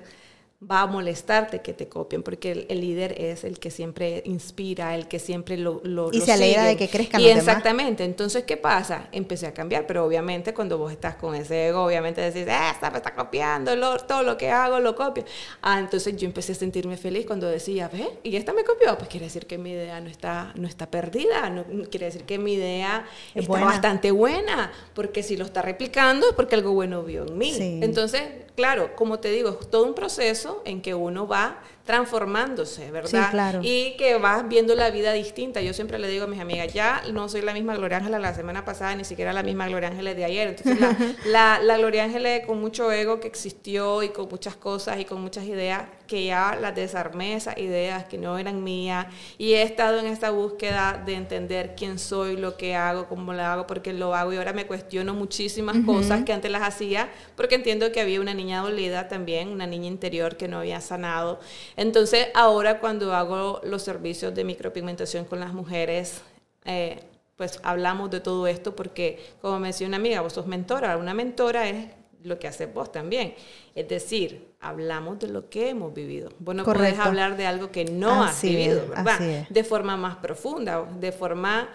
va a molestarte que te copien, porque el, líder es el que siempre inspira, el que siempre lo, lo Y se alegra de que crezcan y exactamente. Entonces, ¿qué pasa? Empecé a cambiar, pero obviamente cuando vos estás con ese ego, obviamente decís, ah, está, me está copiando, todo lo que hago lo copio. Ah, entonces yo empecé a sentirme feliz cuando decía, ve, y esta me copió, pues quiere decir que mi idea no está, no está perdida, no, quiere decir que mi idea está bastante buena, porque si lo está replicando es porque algo bueno vio en mí. Entonces, claro, como te digo, es todo un proceso en que uno va transformándose, ¿verdad? Sí, claro. Y que vas viendo la vida distinta. Yo siempre le digo a mis amigas, ya no soy la misma Gloria Ángela la semana pasada, ni siquiera la misma Gloria Ángela de ayer. Entonces, la, *laughs* la, Gloria Ángela con mucho ego que existió y con muchas cosas y con muchas ideas, que ya las desarmé, esas ideas que no eran mías. Y he estado en esta búsqueda de entender quién soy, lo que hago, cómo lo hago, porque lo hago. Y ahora me cuestiono muchísimas cosas que antes las hacía, porque entiendo que había una niña dolida también, una niña interior que no había sanado. Entonces, ahora cuando hago los servicios de micropigmentación con las mujeres, eh, pues hablamos de todo esto porque, como me decía una amiga, vos sos mentora. Una mentora es lo que haces vos también. Es decir, hablamos de lo que hemos vivido. Vos no podés hablar de algo que no has vivido, ¿verdad? De forma más profunda, de forma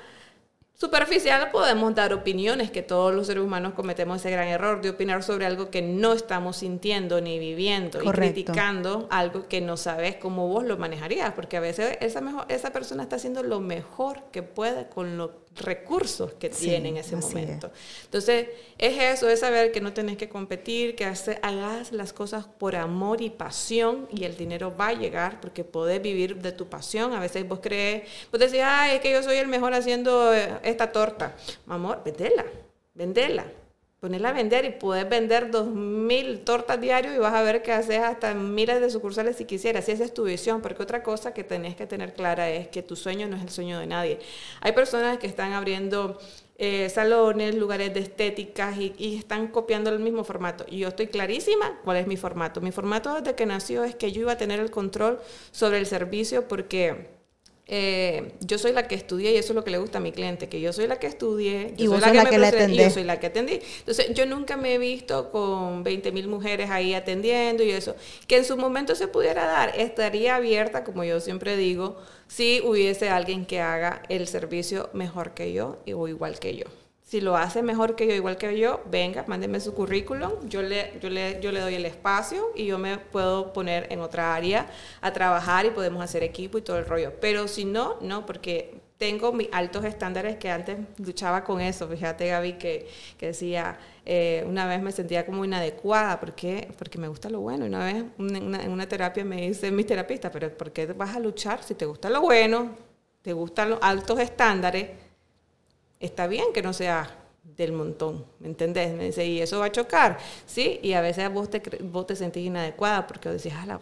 superficial podemos dar opiniones, que todos los seres humanos cometemos ese gran error de opinar sobre algo que no estamos sintiendo ni viviendo y criticando algo que no sabes cómo vos lo manejarías, porque a veces esa, mejor, esa persona está haciendo lo mejor que puede con los recursos que tiene en ese momento. Entonces, es eso, es saber que no tenés que competir, que hagas las cosas por amor y pasión y el dinero va a llegar porque podés vivir de tu pasión. A veces vos crees, vos decís, ay, es que yo soy el mejor haciendo eh, esta torta. Amor, vendela, vendela. Ponerla a vender y puedes vender dos mil tortas diarios y vas a ver que haces hasta miles de sucursales si quisieras, si esa es tu visión, porque otra cosa que tenés que tener clara es que tu sueño no es el sueño de nadie. Hay personas que están abriendo eh, salones, lugares de estéticas y, y, están copiando el mismo formato. Y yo estoy clarísima cuál es mi formato. Mi formato desde que nació es que yo iba a tener el control sobre el servicio porque eh, yo soy la que estudié y eso es lo que le gusta a mi cliente, que yo soy la que estudié, yo y soy la, que, me y yo soy la que atendí. Entonces, yo nunca me he visto con 20 mil mujeres ahí atendiendo y eso. Que en su momento se pudiera dar, estaría abierta, como yo siempre digo, si hubiese alguien que haga el servicio mejor que yo o igual que yo. Si lo hace mejor que yo, igual que yo, venga, mándeme su currículum, yo le, yo, le, yo le doy el espacio y yo me puedo poner en otra área a trabajar y podemos hacer equipo y todo el rollo. Pero si no, no, porque tengo mis altos estándares que antes luchaba con eso. Fíjate, Gaby, que, que decía, eh, una vez me sentía como inadecuada, porque Porque me gusta lo bueno. Una vez en una, una terapia me dice mi terapista, pero ¿por qué vas a luchar si te gusta lo bueno, te gustan los altos estándares? Está bien que no sea del montón, ¿me entendés? Me dice, y eso va a chocar, ¿sí? Y a veces vos te, vos te sentís inadecuada porque decís, ala,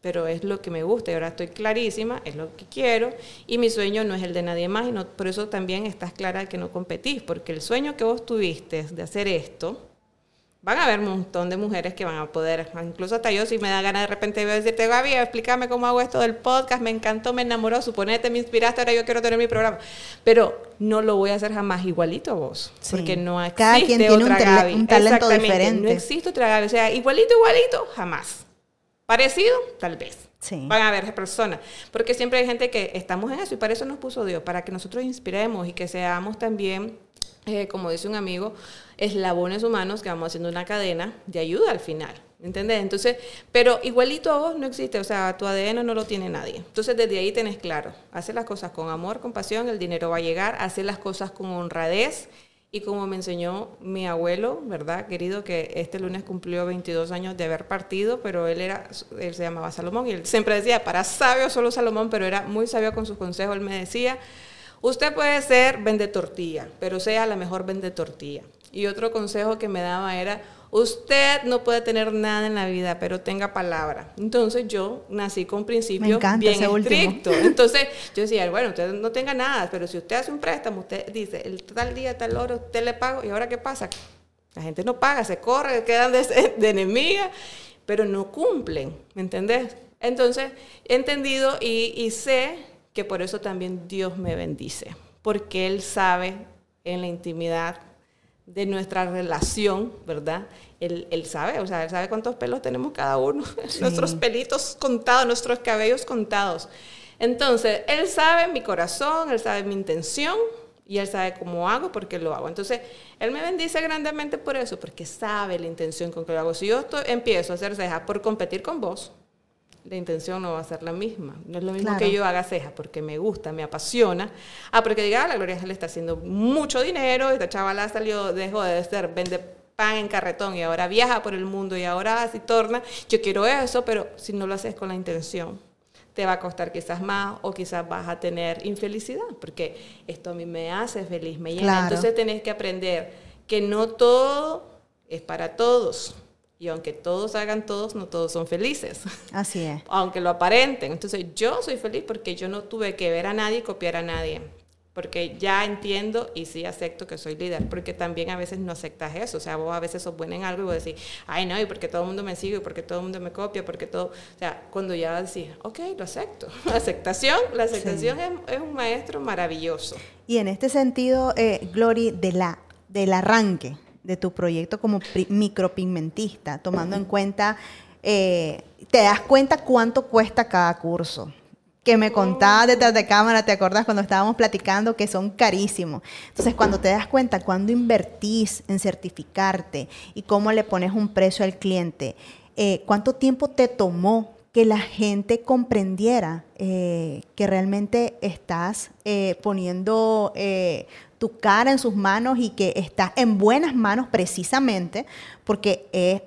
pero es lo que me gusta y ahora estoy clarísima, es lo que quiero y mi sueño no es el de nadie más y no, por eso también estás clara que no competís, porque el sueño que vos tuviste de hacer esto, van a haber un montón de mujeres que van a poder, incluso hasta yo si me da ganas de repente voy a decirte, Gaby, explícame cómo hago esto del podcast, me encantó, me enamoró, suponete, me inspiraste, ahora yo quiero tener mi programa. Pero no lo voy a hacer jamás igualito a vos, porque no existe Cada quien tiene otra un, Gaby. un talento diferente. No existe otra Gaby, o sea, igualito, igualito, jamás. Parecido, tal vez. Sí. Van a haber personas, porque siempre hay gente que estamos en eso y para eso nos puso Dios, para que nosotros inspiremos y que seamos también eh, como dice un amigo, eslabones humanos que vamos haciendo una cadena de ayuda al final. ¿Entendés? Entonces, pero igualito a vos no existe, o sea, tu ADN no lo tiene nadie. Entonces, desde ahí tenés claro, hacer las cosas con amor, con pasión, el dinero va a llegar, hacer las cosas con honradez y como me enseñó mi abuelo, ¿verdad? Querido, que este lunes cumplió 22 años de haber partido, pero él era, él se llamaba Salomón y él siempre decía, para sabio solo Salomón, pero era muy sabio con sus consejos, él me decía, Usted puede ser vende tortilla, pero sea la mejor vende tortilla. Y otro consejo que me daba era, usted no puede tener nada en la vida, pero tenga palabra. Entonces yo nací con principios bien estrictos. *laughs* Entonces yo decía, bueno, usted no tenga nada, pero si usted hace un préstamo, usted dice, el tal día, tal hora, usted le pago, ¿y ahora qué pasa? La gente no paga, se corre, quedan de, *laughs* de enemiga, pero no cumplen, ¿me entendés? Entonces he entendido y, y sé que por eso también Dios me bendice, porque Él sabe en la intimidad de nuestra relación, ¿verdad? Él, él sabe, o sea, Él sabe cuántos pelos tenemos cada uno, *laughs* nuestros pelitos contados, nuestros cabellos contados. Entonces, Él sabe mi corazón, Él sabe mi intención y Él sabe cómo hago, porque lo hago. Entonces, Él me bendice grandemente por eso, porque sabe la intención con que lo hago. Si yo empiezo a hacer cejas por competir con vos, la intención no va a ser la misma. No es lo mismo que yo haga cejas porque me gusta, me apasiona. Ah, porque diga, ah, la Gloria le está haciendo mucho dinero, esta chavala salió, dejó de ser, vende pan en carretón y ahora viaja por el mundo y ahora así torna. Yo quiero eso, pero si no lo haces con la intención, te va a costar quizás más o quizás vas a tener infelicidad, porque esto a mí me hace feliz, me llena. Entonces tenés que aprender que no todo es para todos y aunque todos hagan todos, no todos son felices. *laughs* Así es. aunque lo aparenten. Entonces yo soy feliz porque yo no tuve que ver a nadie y copiar a nadie. Porque ya entiendo y sí acepto que soy líder. Porque también a veces no aceptas eso. O sea, vos a veces sos buena en algo y vos decís, ay no, y porque todo el mundo me sigue, y porque todo el mundo me copia, porque todo... O sea, cuando ya decís, ok, lo acepto. *laughs* La aceptación, la aceptación es, es, un maestro maravilloso. Y en este sentido, eh, Glory, de la, del arranque, de tu proyecto como micropigmentista, tomando en cuenta, eh, te das cuenta cuánto cuesta cada curso. Que me contabas detrás de cámara, ¿te acuerdas cuando estábamos platicando que son carísimos? Entonces, cuando te das cuenta cuándo invertís en certificarte y cómo le pones un precio al cliente, eh, ¿cuánto tiempo te tomó que la gente comprendiera eh, que realmente estás poniendo tu cara en sus manos y que estás en buenas manos precisamente porque es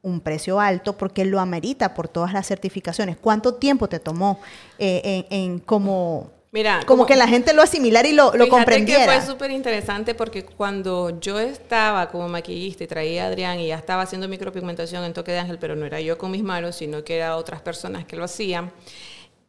un precio alto, porque lo amerita por todas las certificaciones. ¿Cuánto tiempo te tomó eh, en, como Mira, como, que la gente lo asimilara y lo, lo comprendiera. Que fue súper interesante porque cuando yo estaba como maquillista y traía a Adrián y ya estaba haciendo micropigmentación en toque de ángel, pero no era yo con mis manos, sino que eran otras personas que lo hacían,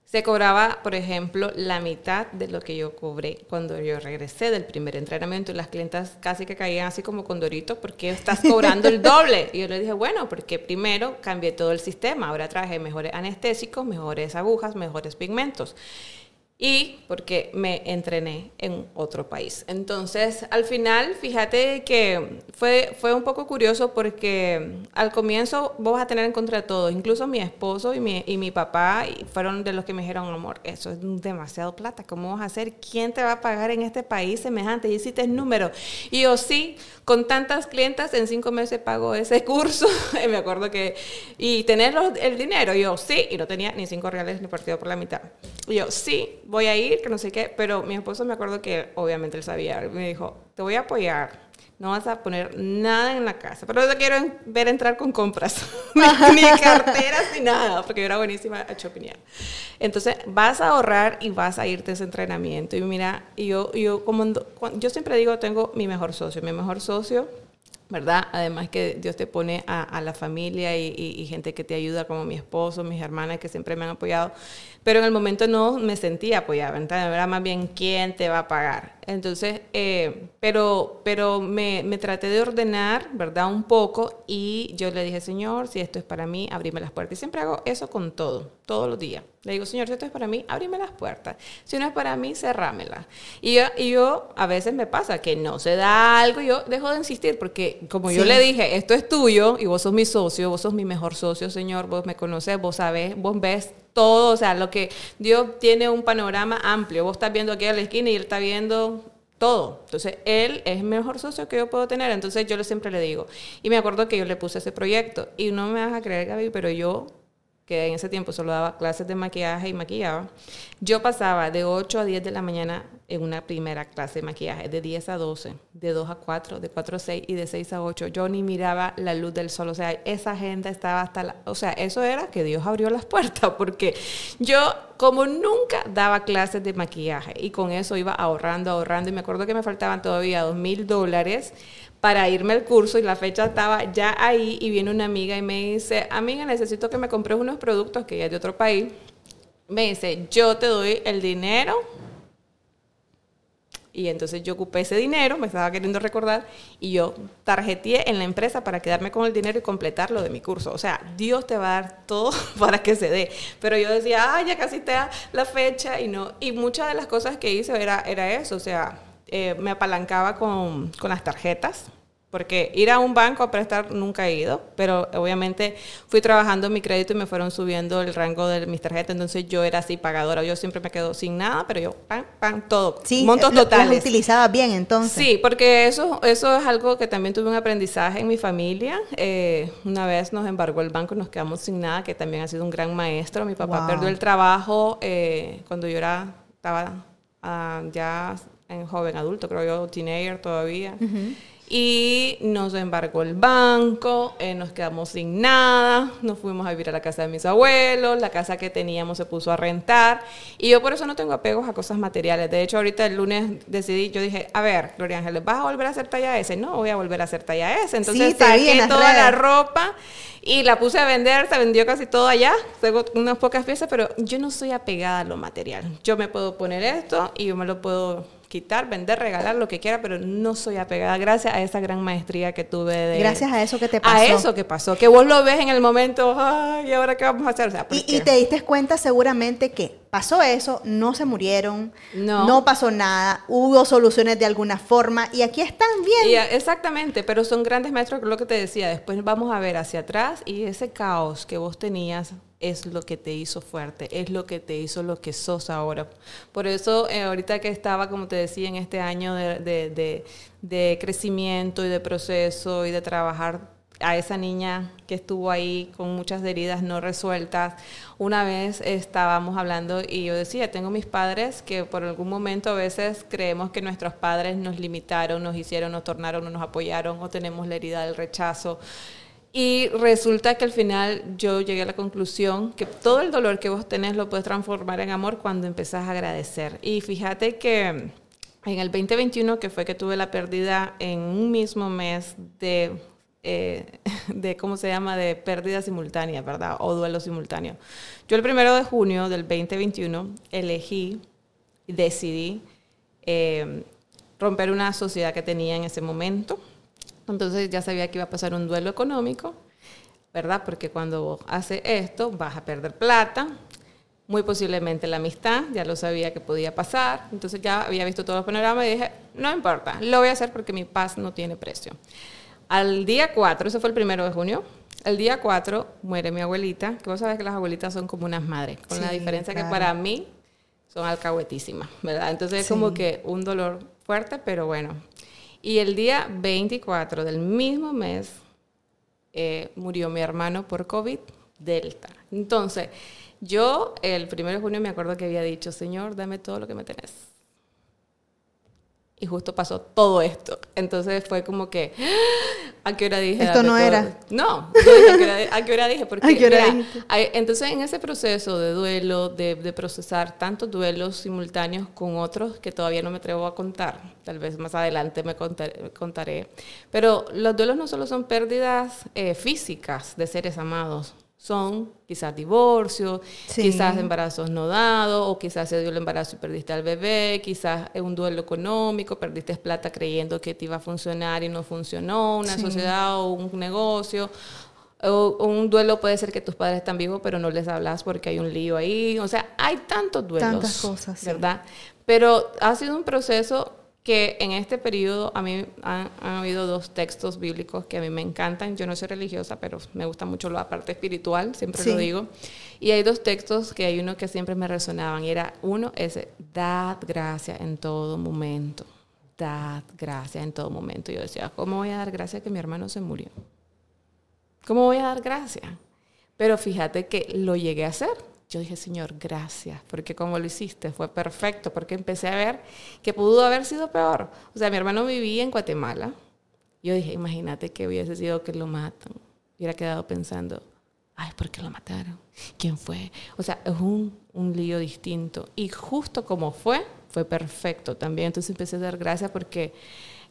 se cobraba, por ejemplo, la mitad de lo que yo cobré cuando yo regresé del primer entrenamiento. Y las clientas casi que caían así como con Doritos, porque estás cobrando el doble? Y yo le dije, bueno, porque primero cambié todo el sistema, ahora traje mejores anestésicos, mejores agujas, mejores pigmentos y porque me entrené en otro país. Entonces, al final, fíjate que fue, fue un poco curioso porque al comienzo vos vas a tener en contra de todo, incluso mi esposo y mi, y mi papá fueron de los que me dijeron, amor, eso es demasiado plata, ¿cómo vas a hacer? ¿Quién te va a pagar en este país semejante? Y hiciste el número. Y yo sí, con tantas clientas, en cinco meses pago ese curso, *laughs* y me acuerdo que, y tener el dinero, yo sí, y no tenía ni cinco reales ni partido por la mitad. Y yo sí, voy a ir, que no sé qué, pero mi esposo me acuerdo que obviamente él sabía, me dijo, te voy a apoyar, no vas a poner nada en la casa, pero te quiero ver entrar con compras, *laughs* ni, *laughs* carteras ni nada, porque yo era buenísima a chopinear. Entonces, vas a ahorrar y vas a irte a ese entrenamiento. Y mira, yo, yo, como, yo siempre digo, tengo mi mejor socio, mi mejor socio ¿verdad? Además que Dios te pone a, la familia y, gente que te ayuda, como mi esposo, mis hermanas que siempre me han apoyado, pero en el momento no me sentía apoyada, entonces era más bien quién te va a pagar. Entonces, eh, pero, pero me, me, traté de ordenar, ¿verdad? Un poco y yo le dije, Señor, si esto es para mí, abrime las puertas. Y siempre hago eso con todo, todos los días. Le digo, Señor, si esto es para mí, abrime las puertas. Si no es para mí, cerrámela. Y yo, y yo a veces me pasa que no se da algo y yo dejo de insistir porque como yo le dije, esto es tuyo y vos sos mi socio, vos sos mi mejor socio, Señor, vos me conoces, vos sabés, vos ves todo, o sea, lo que Dios tiene un panorama amplio. Vos estás viendo aquí a la esquina y él está viendo todo. Entonces, él es el mejor socio que yo puedo tener. Entonces, yo siempre le digo. Y me acuerdo que yo le puse ese proyecto. Y no me vas a creer, Gaby, pero yo que en ese tiempo solo daba clases de maquillaje y maquillaba, yo pasaba de 8 a 10 de la mañana en una primera clase de maquillaje, de 10 a 12, de 2 a 4, de 4 a 6 y de 6 a 8. Yo ni miraba la luz del sol, o sea, esa agenda estaba hasta la... O sea, eso era que Dios abrió las *laughs* puertas, porque yo como nunca daba clases de maquillaje y con eso iba ahorrando, ahorrando y me acuerdo que me faltaban todavía 2 mil dólares para irme al curso y la fecha estaba ya ahí y viene una amiga y me dice, amiga, necesito que me compres unos productos que ya es de otro país. Me dice, yo te doy el dinero. Y entonces yo ocupé ese dinero, me estaba queriendo recordar, y yo tarjeteé en la empresa para quedarme con el dinero y completar lo de mi curso. O sea, Dios te va a dar todo *laughs* para que se dé. Pero yo decía, ah, ya casi está la fecha y no. Y muchas de las cosas que hice era, era eso, o sea, eh, me apalancaba con, con las tarjetas porque ir a un banco a prestar nunca he ido, pero obviamente fui trabajando en mi crédito y me fueron subiendo el rango de mis tarjetas, entonces yo era así pagadora, yo siempre me quedo sin nada, pero yo, pan, pan, todo, sí, montos lo, totales. utilizaba bien entonces. Sí, porque eso, eso es algo que también tuve un aprendizaje en mi familia. Eh, una vez nos embargó el banco y nos quedamos sin nada, que también ha sido un gran maestro. Mi papá perdió el trabajo eh, cuando yo era, estaba ah, ya en joven adulto, creo yo, teenager todavía y nos embargó el banco, eh, nos quedamos sin nada, nos fuimos a vivir a la casa de mis abuelos, la casa que teníamos se puso a rentar y yo por eso no tengo apegos a cosas materiales. De hecho, ahorita el lunes decidí, yo dije, a ver, Gloria Ángeles, ¿vas a volver a hacer talla S? No, voy a volver a hacer talla S. Entonces saqué toda la ropa y la puse a vender, se vendió casi todo allá, tengo unas pocas piezas, pero yo no soy apegada a lo material. Yo me puedo poner esto y yo me lo puedo quitar, vender, regalar, lo que quiera, pero no soy apegada gracias a esa gran maestría que tuve de... Gracias a eso que te pasó. A eso que pasó, que vos lo ves en el momento, ay, ¿y ahora qué vamos a hacer? y, te diste cuenta seguramente que pasó eso, no se murieron, no. pasó nada, hubo soluciones de alguna forma y aquí están bien. exactamente, pero son grandes maestros, lo que te decía, después vamos a ver hacia atrás y ese caos que vos tenías es lo que te hizo fuerte, es lo que te hizo lo que sos ahora. Por eso, eh, ahorita que estaba, como te decía, en este año de, de, crecimiento y de proceso y de trabajar a esa niña que estuvo ahí con muchas heridas no resueltas. Una vez estábamos hablando y yo decía, tengo mis padres que por algún momento a veces creemos que nuestros padres nos limitaron, nos hicieron, nos tornaron, no nos apoyaron o tenemos la herida del rechazo. Y resulta que al final yo llegué a la conclusión que todo el dolor que vos tenés lo puedes transformar en amor cuando empezás a agradecer. Y fíjate que en el 2021, que fue que tuve la pérdida en un mismo mes de, eh, *laughs* de ¿cómo se llama?, de pérdida simultánea, ¿verdad? O duelo simultáneo. Yo el primero de junio del 2021 elegí decidí eh, romper una sociedad que tenía en ese momento entonces ya sabía que iba a pasar un duelo económico, ¿verdad? Porque cuando hace esto vas a perder plata, muy posiblemente la amistad, ya lo sabía que podía pasar, entonces ya había visto todos los panoramas y dije, no importa, lo voy a hacer porque mi paz no tiene precio. Al día 4, eso fue el primero de junio, el día 4 muere mi abuelita, que vos sabés que las abuelitas son como unas madres, con la diferencia que para mí son alcahuetísimas, ¿verdad? Entonces es como que un dolor fuerte, pero bueno, y el día 24 del mismo mes eh, murió mi hermano por COVID Delta. Entonces, yo el 1 de junio me acuerdo que había dicho, Señor, dame todo lo que me tenés y justo pasó todo esto. Entonces fue como que, ¿a qué hora dije? Esto no era. No, ¿a, qué hora, dije? Porque, *laughs* entonces en ese proceso de duelo, de, procesar tantos duelos simultáneos con otros que todavía no me atrevo a contar, tal vez más adelante me contaré, pero los duelos no solo son pérdidas eh, físicas de seres amados, son quizás divorcios, quizás embarazos no dados, o quizás se dio el embarazo y perdiste al bebé, quizás es un duelo económico, perdiste plata creyendo que te iba a funcionar y no funcionó, una sociedad o un negocio. O, un duelo puede ser que tus padres están vivos, pero no les hablas porque hay un lío ahí. O sea, hay tantos duelos. Tantas cosas. ¿Verdad? Pero ha sido un proceso que en este periodo a mí han, habido dos textos bíblicos que a mí me encantan. Yo no soy religiosa, pero me gusta mucho la parte espiritual, siempre lo digo. Y hay dos textos que hay uno que siempre me resonaban. Y era uno, ese, dad gracia en todo momento. Dad gracia en todo momento. Yo decía, ¿cómo voy a dar gracia que mi hermano se murió? ¿Cómo voy a dar gracia? Pero fíjate que lo llegué a hacer yo dije, Señor, gracias, porque como lo hiciste fue perfecto, porque empecé a ver que pudo haber sido peor. O sea, mi hermano vivía en Guatemala. Yo dije, imagínate que hubiese sido que lo matan. Hubiera quedado pensando, ay, ¿por qué lo mataron? ¿Quién fue? O sea, es un, un lío distinto. Y justo como fue, fue perfecto también. Entonces empecé a dar gracias porque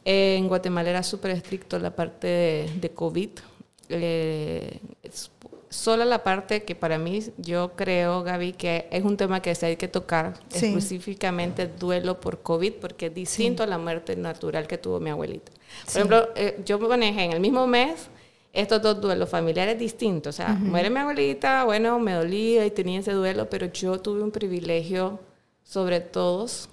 en Guatemala era súper estricto la parte de, de COVID. Eh, Solo la parte que para mí, yo creo, Gaby, que es un tema que se hay que tocar, específicamente duelo por COVID, porque es distinto a la muerte natural que tuvo mi abuelita. Por ejemplo, eh, yo me manejé en el mismo mes estos dos duelos familiares distintos. O sea, muere mi abuelita, bueno, me dolía y tenía ese duelo, pero yo tuve un privilegio sobre todos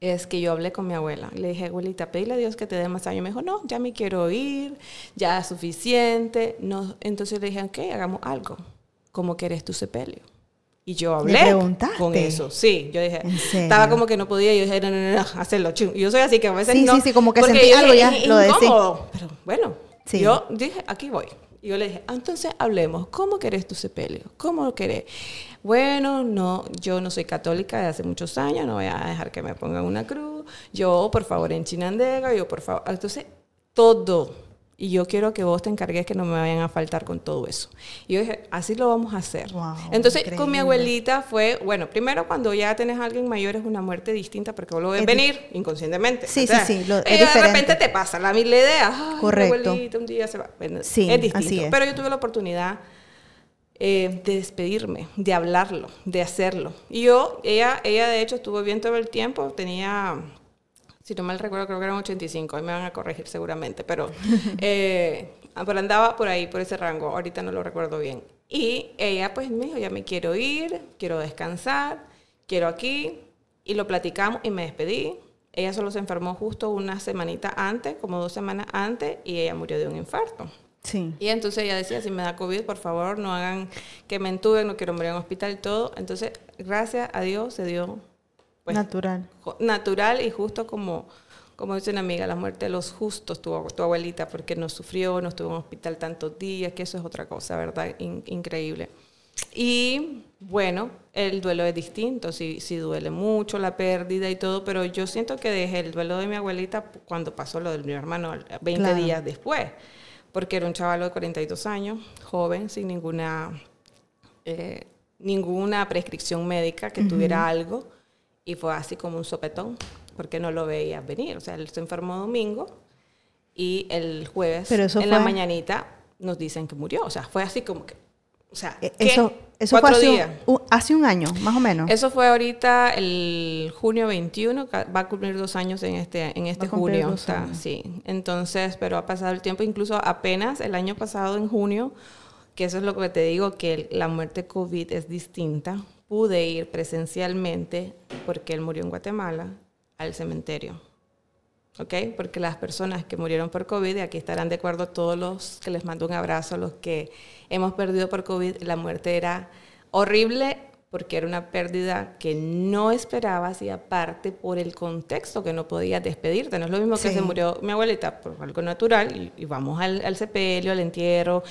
es que yo hablé con mi abuela. Le dije, abuelita, pedile a Dios que te dé más años. Me dijo, no, ya me quiero ir, ya es suficiente. No, entonces le dije, ok, hagamos algo. ¿Cómo quieres tu sepelio? Y yo hablé con eso. Sí, yo dije, estaba como que no podía. Yo dije, no, no, no, hacerlo. Yo soy así que a veces no. Sí, sí, como que sentí algo ya, lo decía. Pero bueno, yo dije, aquí voy. Y yo le dije, ah, entonces hablemos, ¿cómo querés tu sepelio? ¿Cómo lo querés? Bueno, no, yo no soy católica de hace muchos años, no voy a dejar que me pongan una cruz. Yo, por favor, en Chinandega, yo, por favor. Entonces, todo y yo quiero que vos te encargues que no me vayan a faltar con todo eso. Y yo dije, así lo vamos a hacer. Entonces, con mi abuelita fue, bueno, primero cuando ya tenés a alguien mayor es una muerte distinta porque vos lo ves venir inconscientemente. Sí, sí, sí. Lo, de repente te pasa la, la idea, Correcto. abuelita un día se va. sí, es distinto. Pero yo tuve la oportunidad eh, de despedirme, de hablarlo, de hacerlo. Y yo, ella, ella de hecho estuvo bien todo el tiempo, tenía si no mal recuerdo, creo que eran 85, ahí me van a corregir seguramente, pero, *laughs* eh, pero andaba por ahí, por ese rango, ahorita no lo recuerdo bien. Y ella pues me dijo, ya me quiero ir, quiero descansar, quiero aquí, y lo platicamos y me despedí. Ella solo se enfermó justo una semanita antes, como dos semanas antes, y ella murió de un infarto. Sí. Y entonces ella decía, si me da COVID, por favor, no hagan que me entuben, no quiero morir en hospital y todo. Entonces, gracias a Dios se dio pues, natural. Natural y justo como, como dice una amiga, la muerte de los justos, tu, tu abuelita, porque no sufrió, no estuvo en hospital tantos días, que eso es otra cosa, ¿verdad? increíble. Y bueno, el duelo es distinto, sí, sí duele mucho la pérdida y todo, pero yo siento que dejé el duelo de mi abuelita cuando pasó lo de mi hermano 20 días después porque era un chaval de 42 años, joven, sin ninguna, eh, ninguna prescripción médica que tuviera algo, y fue así como un sopetón, porque no lo veía venir. O sea, él se enfermó domingo y el jueves en la mañanita nos dicen que murió. O sea, fue así como que, o sea, e-, eso, eso fue hace un, hace un, año, más o menos. Eso fue ahorita el junio 21, va a cumplir dos años en este, en este junio. sí. Entonces, pero ha pasado el tiempo, incluso apenas el año pasado en junio, que eso es lo que te digo, que la muerte COVID es distinta. Pude ir presencialmente, porque él murió en Guatemala, al cementerio. ¿Ok? Porque las personas que murieron por COVID, y aquí estarán de acuerdo todos los que les mando un abrazo, los que hemos perdido por COVID, la muerte era horrible porque era una pérdida que no esperabas y aparte por el contexto que no podías despedirte. No es lo mismo que se murió mi abuelita por algo natural y, vamos al, al sepelio, al entierro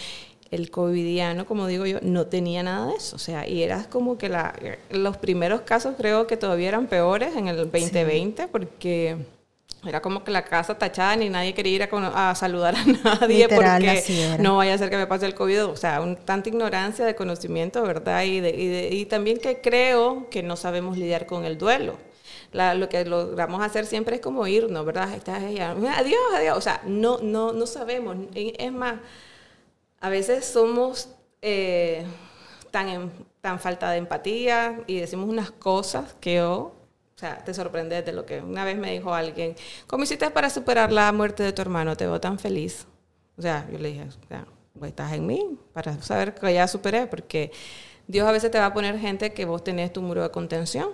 el covidiano, como digo yo, no tenía nada de eso. O sea, y era como que la, los primeros casos creo que todavía eran peores en el 2020 porque era como que la casa tachada ni nadie quería ir a, saludar a *laughs* nadie porque no vaya a ser que me pase el COVID. O sea, un, tanta ignorancia de conocimiento, ¿verdad? Y, y, también que creo que no sabemos lidiar con el duelo. lo que logramos hacer siempre es como irnos, ¿verdad? adiós, adiós. O sea, no, no, no sabemos. Es más, a veces somos eh, tan, tan falta de empatía y decimos unas cosas que o sea, te sorprendes de lo que una vez me dijo alguien, ¿cómo hiciste para superar la muerte de tu hermano? Te veo tan feliz. O sea, yo le dije, pues, estás en mí para saber que ya superé, porque Dios a veces te va a poner gente que vos tenés tu muro de contención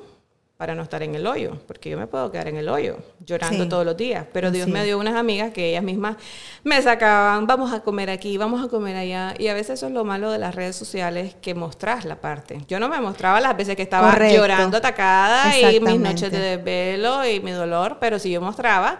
para no estar en el hoyo, porque yo me puedo quedar en el hoyo llorando todos los días, pero Dios me dio unas amigas que ellas mismas me sacaban, vamos a comer aquí, vamos a comer allá, y a veces eso es lo malo de las redes sociales, que mostrás la parte. Yo no me mostraba las veces que estaba llorando atacada y mis noches de desvelo y mi dolor, pero sí yo mostraba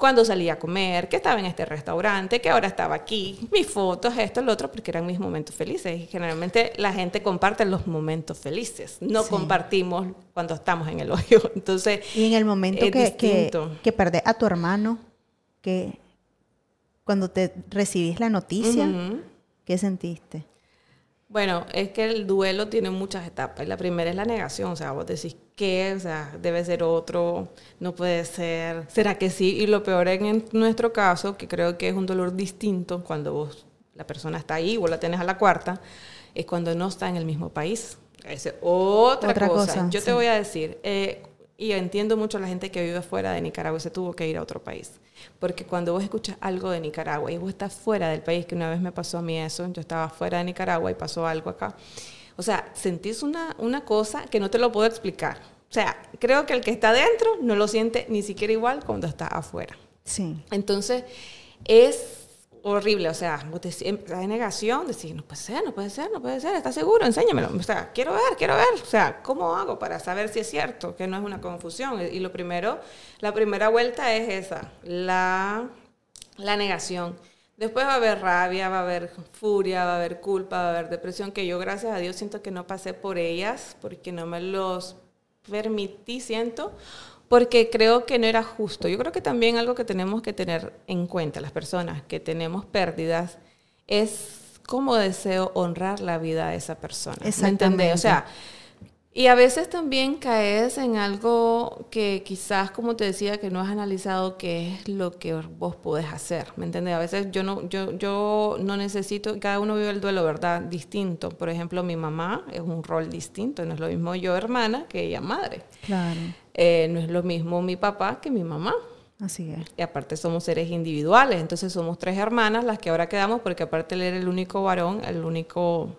cuando salía a comer, que estaba en este restaurante, que ahora estaba aquí, mis fotos, esto, lo otro, porque eran mis momentos felices. Y generalmente la gente comparte los momentos felices, no compartimos cuando estamos en el hoyo. *laughs* Entonces, y en el momento que, que, que, perdés a tu hermano, que cuando te recibís la noticia, ¿qué sentiste? Bueno, es que el duelo tiene muchas etapas. La primera es la negación, o sea, vos decís que, o sea, debe ser otro, no puede ser, será que sí. Y lo peor en nuestro caso, que creo que es un dolor distinto cuando vos, la persona está ahí, vos la tenés a la cuarta, es cuando no está en el mismo país. Es otra, cosa. Yo te voy a decir, eh, y entiendo mucho a la gente que vive fuera de Nicaragua y se tuvo que ir a otro país. Porque cuando vos escuchas algo de Nicaragua y vos estás fuera del país, que una vez me pasó a mí eso, yo estaba fuera de Nicaragua y pasó algo acá. O sea, sentís una, una cosa que no te lo puedo explicar. O sea, creo que el que está dentro no lo siente ni siquiera igual cuando está afuera. Sí. Entonces, es horrible, o sea, la negación, decir, no puede ser, no puede ser, no puede ser, ¿estás seguro? Enséñamelo, o sea, quiero ver, quiero ver, o sea, ¿cómo hago para saber si es cierto, que no es una confusión? Y lo primero, la primera vuelta es esa, la, la negación. Después va a haber rabia, va a haber furia, va a haber culpa, va a haber depresión, que yo gracias a Dios siento que no pasé por ellas, porque no me los permití, siento, porque creo que no era justo. Yo creo que también algo que tenemos que tener en cuenta las personas que tenemos pérdidas es cómo deseo honrar la vida de esa persona. ¿Me O sea, y a veces también caes en algo que quizás, como te decía, que no has analizado qué es lo que vos podés hacer, ¿me entiendes? A veces yo no, yo, yo no necesito, cada uno vive el duelo, ¿verdad? Distinto. Por ejemplo, mi mamá es un rol distinto, no es lo mismo yo hermana que ella madre. Claro. Eh, no es lo mismo mi papá que mi mamá. Así es. Y aparte somos seres individuales, entonces somos tres hermanas las que ahora quedamos, porque aparte él era el único varón, el único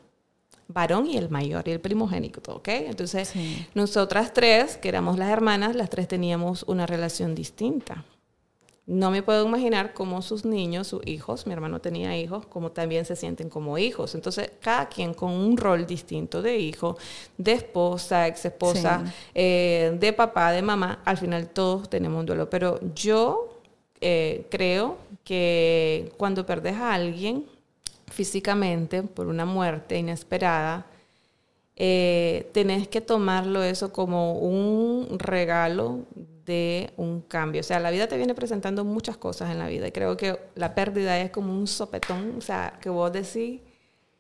varón y el mayor y el primogénito, ¿ok? Entonces, nosotras tres, que éramos las hermanas, las tres teníamos una relación distinta. No me puedo imaginar cómo sus niños, sus hijos, mi hermano tenía hijos, como también se sienten como hijos. Entonces, cada quien con un rol distinto de hijo, de esposa, ex esposa, eh, de papá, de mamá, al final todos tenemos un duelo. Pero yo eh, creo que cuando perdes a alguien físicamente por una muerte inesperada, eh, tenés que tomarlo eso como un regalo de un cambio. O sea, la vida te viene presentando muchas cosas en la vida y creo que la pérdida es como un sopetón, o sea, que vos decís,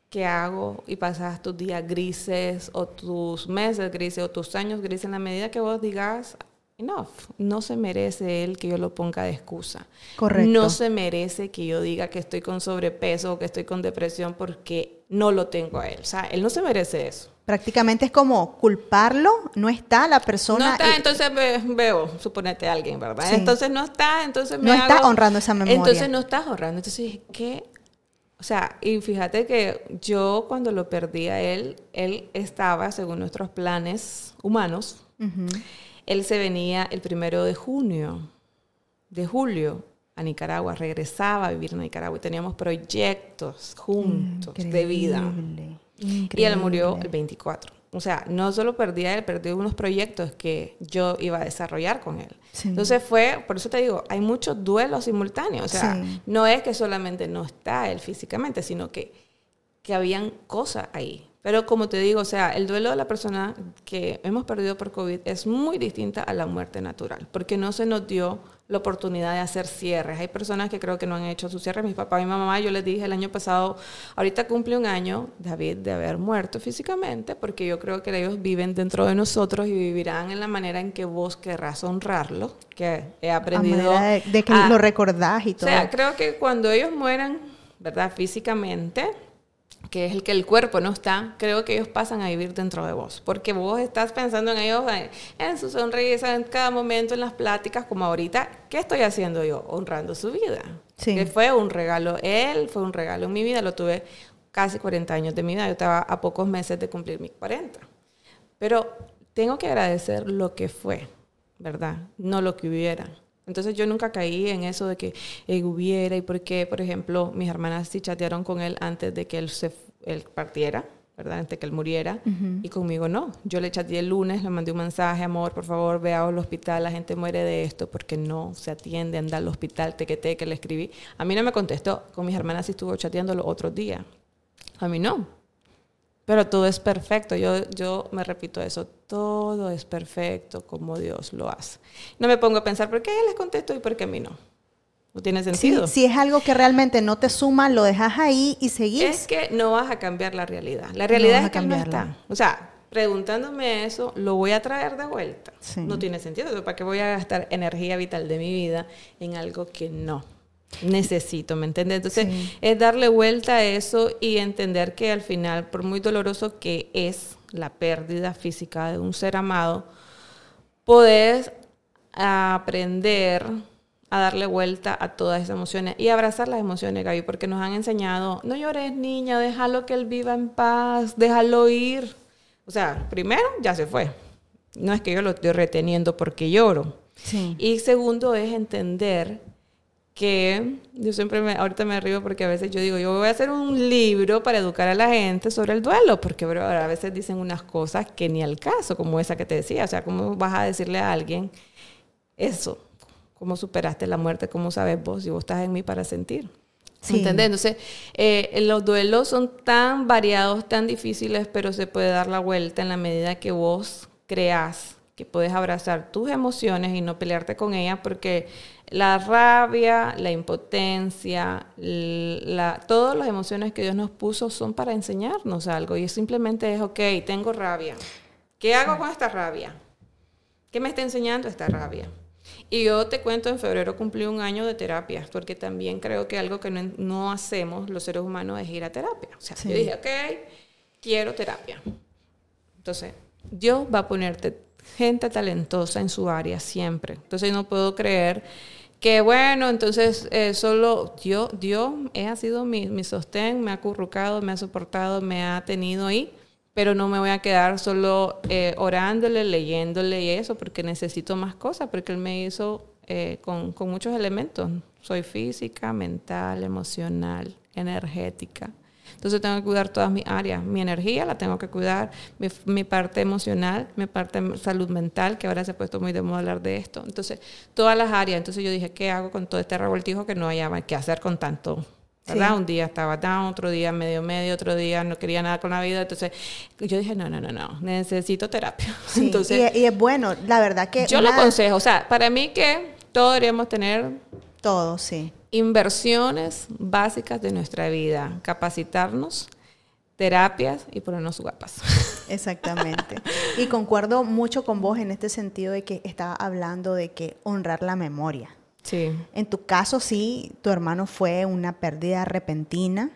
¿qué hago? Y pasas tus días grises o tus meses grises o tus años grises en la medida que vos digas, enough, no se merece él que yo lo ponga de excusa. Correcto. No se merece que yo diga que estoy con sobrepeso o que estoy con depresión porque no lo tengo a él. O sea, él no se merece eso. Prácticamente es como culparlo, no está la persona. No está, y- entonces ve- veo, suponete a alguien, ¿verdad? Sí. Entonces no está, entonces me No está hago- honrando esa memoria. Entonces no estás honrando. Entonces, ¿qué? O sea, y fíjate que yo cuando lo perdí a él, él estaba, según nuestros planes humanos, él se venía el primero de junio, de julio, a Nicaragua, regresaba a vivir en Nicaragua y teníamos proyectos juntos de vida. Increíble, Y él murió el 24. O sea, no solo perdí a él, perdí unos proyectos que yo iba a desarrollar con él. Sí. Entonces fue, por eso te digo, hay muchos duelos simultáneos. O sea, Sí. no es que solamente no está él físicamente, sino que, que habían cosas ahí. Pero como te digo, o sea, el duelo de la persona que hemos perdido por COVID es muy distinta a la muerte natural, porque no se nos dio la oportunidad de hacer cierres. Hay personas que creo que no han hecho sus cierres. Mi papá y mi mamá, yo les dije el año pasado, ahorita cumple un año, David, de haber muerto físicamente, porque yo creo que ellos viven dentro de nosotros y vivirán en la manera en que vos querrás honrarlo, que he aprendido. de, de que a- lo recordás y o todo. sea, creo que cuando ellos mueran, ¿verdad? Físicamente, que es el que el cuerpo no está, creo que ellos pasan a vivir dentro de vos, porque vos estás pensando en ellos, en, su sonrisa, en cada momento, en las pláticas, como ahorita, ¿qué estoy haciendo yo? Honrando su vida. Sí. Que fue un regalo, él fue un regalo en mi vida, lo tuve casi 40 años de mi vida, yo estaba a pocos meses de cumplir mis 40. Pero tengo que agradecer lo que fue, ¿verdad? No lo que hubiera. Entonces yo nunca caí en eso de que eh, hubiera y por qué, por ejemplo, mis hermanas sí chatearon con él antes de que él, se, él partiera, ¿verdad? Antes de que él muriera. Y conmigo no. Yo le chateé el lunes, le mandé un mensaje, amor, por favor, ve al hospital, la gente muere de esto porque no se atiende, anda al hospital, tequete, que le escribí. A mí no me contestó. Con mis hermanas sí estuvo chateando los otros días. A mí no. Pero todo es perfecto. Yo, yo me repito eso. Todo es perfecto como Dios lo hace. No me pongo a pensar por qué a él les contesto y por qué a mí no. No tiene Sí, sentido. si es algo que realmente no te suma, lo dejas ahí y seguís. Es que no vas a cambiar la realidad. La No realidad vas a es que no cambiarla. está. O sea, preguntándome eso, ¿lo voy a traer de vuelta? Sí. No tiene sentido. ¿Para qué voy a gastar energía vital de mi vida en algo que no necesito? ¿Me entiendes? Entonces, Sí. es darle vuelta a eso y entender que al final, por muy doloroso que es la pérdida física de un ser amado, podés aprender a darle vuelta a todas esas emociones y abrazar las emociones, Gaby, porque nos han enseñado, no llores niña, déjalo que él viva en paz, déjalo ir. O sea, primero, ya se fue. No es que yo lo estoy reteniendo porque lloro. Sí. Y segundo es entender que yo siempre me, ahorita me río porque a veces yo digo, yo voy a hacer un libro para educar a la gente sobre el duelo, porque bro, a veces dicen unas cosas que ni al caso, como esa que te decía, o sea, ¿cómo vas a decirle a alguien eso? ¿Cómo superaste la muerte? ¿Cómo sabes vos si vos estás en mí para sentir? Sí. ¿Entendés? Entonces, eh, los duelos son tan variados, tan difíciles, pero se puede dar la vuelta en la medida que vos creas que puedes abrazar tus emociones y no pelearte con ellas, porque la rabia, la impotencia, la, todas las emociones que Dios nos puso son para enseñarnos algo. Y simplemente es, ok, tengo rabia. ¿Qué hago con esta rabia? ¿Qué me está enseñando esta rabia? Y yo te cuento, en febrero cumplí un año de terapia, porque también creo que algo que no, no hacemos los seres humanos es ir a terapia. O sea, Sí. yo dije, ok, quiero terapia. Entonces, Dios va a ponerte gente talentosa en su área siempre. Entonces, no puedo creer que, bueno, entonces eh, solo Dios, Dios ha sido mi, mi sostén, me ha acurrucado, me ha soportado, me ha tenido ahí, pero no me voy a quedar solo eh, orándole, leyéndole y eso, porque necesito más cosas, porque Él me hizo eh, con, con muchos elementos. Soy física, mental, emocional, energética. Entonces tengo que cuidar todas mis áreas. Mi energía la tengo que cuidar, mi, mi parte emocional, mi parte de salud mental, que ahora se ha puesto muy de moda hablar de esto. Entonces, todas las áreas. Entonces yo dije, ¿qué hago con todo este revoltijo que no haya qué hacer con tanto ¿verdad? Un día estaba down, otro día medio medio, otro día no quería nada con la vida. Entonces yo dije, no, no, no, no, necesito terapia. *laughs* Entonces, y, es bueno, la verdad que... Yo lo aconsejo, o sea, para mí que todos deberíamos tener... Todo, sí. Inversiones básicas de nuestra vida, capacitarnos, terapias y ponernos guapas. *laughs* Exactamente. Y concuerdo mucho con vos en este sentido de que estaba hablando de que honrar la memoria. Sí. En tu caso, sí, tu hermano fue una pérdida repentina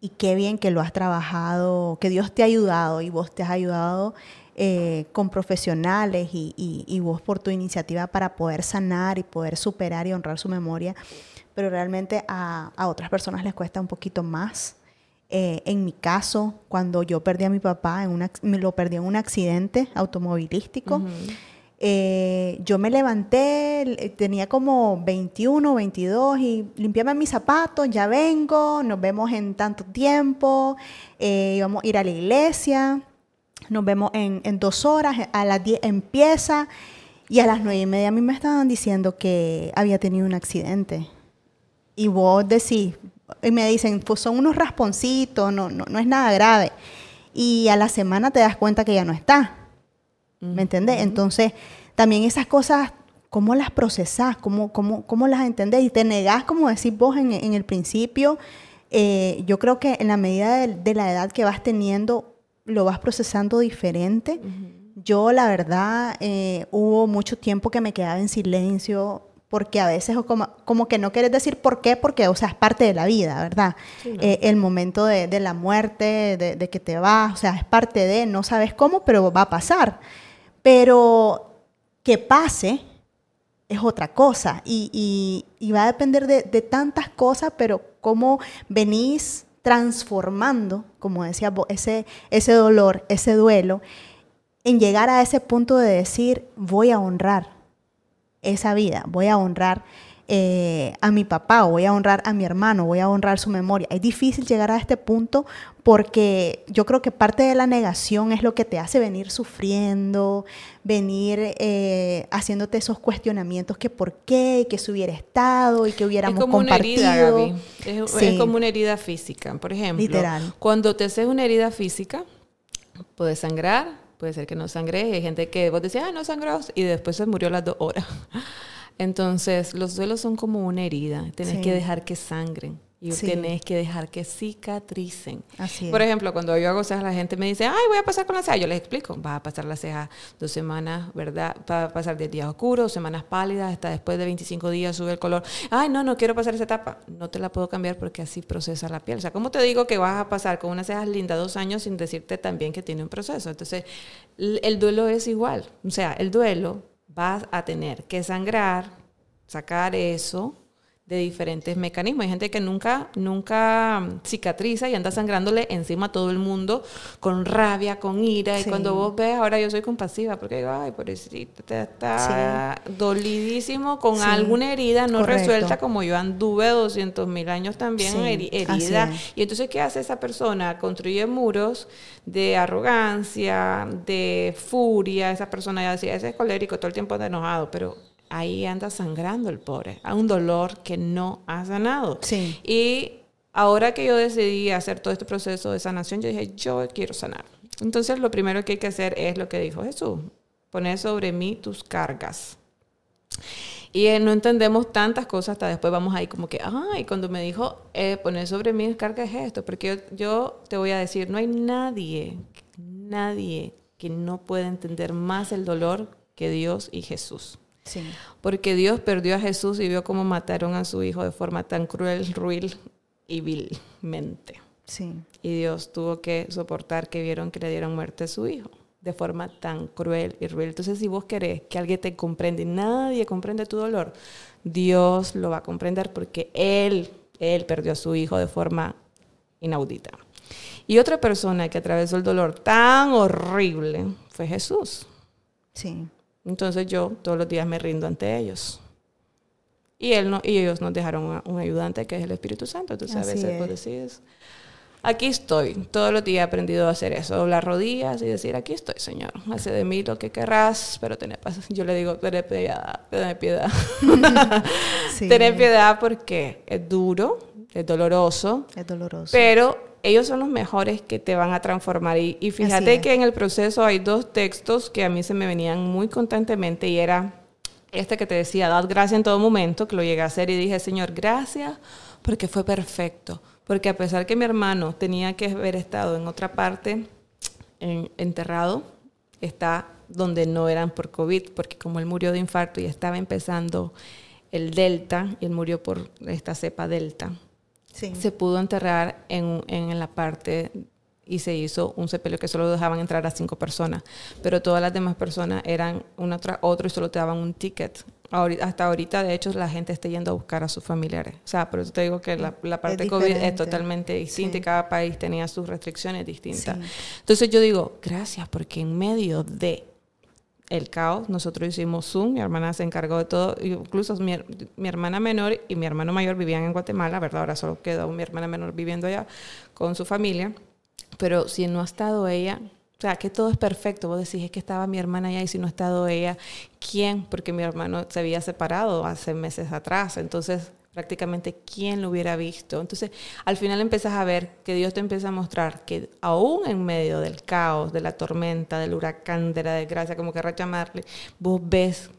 y qué bien que lo has trabajado, que Dios te ha ayudado y vos te has ayudado eh, con profesionales y, vos por tu iniciativa para poder sanar y poder superar y honrar su memoria, pero realmente a, otras personas les cuesta un poquito más. Eh, en mi caso, cuando yo perdí a mi papá, en me lo perdí en un accidente automovilístico, eh, yo me levanté, tenía como 21, 22 y limpiaba mis zapatos, ya vengo, nos vemos en tanto tiempo, eh, íbamos a ir a la iglesia, nos vemos en, dos horas, a las 10 empieza y a las 9 y media a mí me estaban diciendo que había tenido un accidente. Y vos decís, y me dicen, pues son unos rasponcitos, no, no, no es nada grave. Y a la semana te das cuenta que ya no está. ¿Me entendés? Entonces, también esas cosas, ¿cómo las procesás? ¿Cómo, cómo, cómo las entendés? Y te negás, como decís vos en, en el principio, eh, yo creo que en la medida de, la edad que vas teniendo, lo vas procesando diferente. Yo, la verdad, eh, hubo mucho tiempo que me quedaba en silencio porque a veces como, como que no quieres decir por qué, porque, o sea, es parte de la vida, ¿verdad? Eh, el momento de, de la muerte, de, de, que te vas, o sea, es parte de, no sabes cómo, pero va a pasar. Pero que pase es otra cosa y, va a depender de, tantas cosas, pero cómo venís transformando, como decía vos, ese, ese dolor, ese duelo, en llegar a ese punto de decir, voy a honrar esa vida, voy a honrar eh, a mi papá, o voy a honrar a mi hermano, voy a honrar su memoria. Es difícil llegar a este punto porque yo creo que parte de la negación es lo que te hace venir sufriendo, venir eh, haciéndote esos cuestionamientos que por qué, que se hubiera estado y que hubiéramos es como compartido. Una herida, Gaby. Es, como una herida física, por ejemplo. Literal. Cuando te haces una herida física, puedes sangrar, puede ser que no sangre. Hay gente que vos decís, ah, no sangró, y después se murió a las dos horas. *laughs* Entonces, los duelos son como una herida. Tienes que dejar que sangren. Y tienes que dejar que cicatricen. Así Por ejemplo, cuando yo hago cejas, la gente me dice, ay, voy a pasar con la ceja. Yo les explico, va a pasar la ceja dos semanas, ¿verdad? Va a pasar 10 días oscuros, semanas pálidas, hasta después de 25 días sube el color. Ay, no, no quiero pasar esa etapa. No te la puedo cambiar porque así procesa la piel. O sea, ¿cómo te digo que vas a pasar con unas cejas lindas dos años sin decirte también que tiene un proceso? Entonces, el duelo es igual. O sea, el duelo vas a tener que sangrar, sacar eso de diferentes mecanismos. Hay gente que nunca, nunca cicatriza y anda sangrándole encima a todo el mundo con rabia, con ira. Y cuando vos ves, ahora yo soy compasiva, porque digo, ay, pobrecito, te está dolidísimo con alguna herida no resuelta, como yo anduve 200 mil años también herida. Y entonces, ¿qué hace esa persona? Construye muros de arrogancia, de furia. Esa persona ya decía, ese es colérico, todo el tiempo anda enojado, pero ahí anda sangrando el pobre, a un dolor que no ha sanado. Sí. Y ahora que yo decidí hacer todo este proceso de sanación, yo dije, yo quiero sanar. Entonces lo primero que hay que hacer es lo que dijo Jesús, poner sobre mí tus cargas. Y eh, no entendemos tantas cosas hasta después vamos ahí como que, ay, cuando me dijo, eh, poner sobre mí cargas es esto, porque yo, yo te voy a decir, no hay nadie, nadie que no pueda entender más el dolor que Dios y Jesús. Porque Dios perdió a Jesús y vio cómo mataron a su hijo de forma tan cruel, ruil y vilmente. Sí. Y Dios tuvo que soportar que vieron que le dieron muerte a su hijo de forma tan cruel y ruil. Entonces, si vos querés que alguien te comprenda y nadie comprende tu dolor, Dios lo va a comprender porque Él, Él perdió a su hijo de forma inaudita. Y otra persona que atravesó el dolor tan horrible fue Jesús. Sí. Entonces yo todos los días me rindo ante ellos. Y, él no, y ellos nos dejaron un ayudante que es el Espíritu Santo. Entonces a veces vos decís, aquí estoy. Todos los días he aprendido a hacer eso, doblar rodillas y decir, aquí estoy, Señor. Hace de mí lo que querrás, pero tené paz. Yo le digo, tené piedad, tené piedad. *laughs* sí. tené piedad porque es duro, es doloroso. Es doloroso. Pero ellos son los mejores que te van a transformar. Y, y fíjate que en el proceso hay dos textos que a mí se me venían muy constantemente y era este que te decía, dad gracias en todo momento, que lo llegué a hacer y dije, Señor, gracias porque fue perfecto. Porque a pesar que mi hermano tenía que haber estado en otra parte, enterrado, está donde no eran por COVID, porque como él murió de infarto y estaba empezando el Delta, y él murió por esta cepa Delta, se pudo enterrar en, en, la parte y se hizo un sepelio que solo dejaban entrar a cinco personas, pero todas las demás personas eran una tras otro y solo te daban un ticket. hasta ahorita, de hecho, la gente está yendo a buscar a sus familiares. O sea, por eso te digo que la, parte COVID es totalmente distinta y cada país tenía sus restricciones distintas. Entonces yo digo, gracias, porque en medio de el caos. Nosotros hicimos Zoom, mi hermana se encargó de todo, incluso mi, hermana menor y mi hermano mayor vivían en Guatemala, ¿verdad? Ahora solo quedó mi hermana menor viviendo allá con su familia, pero si no ha estado ella, o sea, que todo es perfecto, vos decís, que estaba mi hermana allá y si no ha estado ella, ¿quién? Porque mi hermano se había separado hace meses atrás, entonces prácticamente quién lo hubiera visto. Entonces, al final empiezas a ver que Dios te empieza a mostrar que aún en medio del caos, de la tormenta, del huracán, de la desgracia, como querrás llamarle, vos ves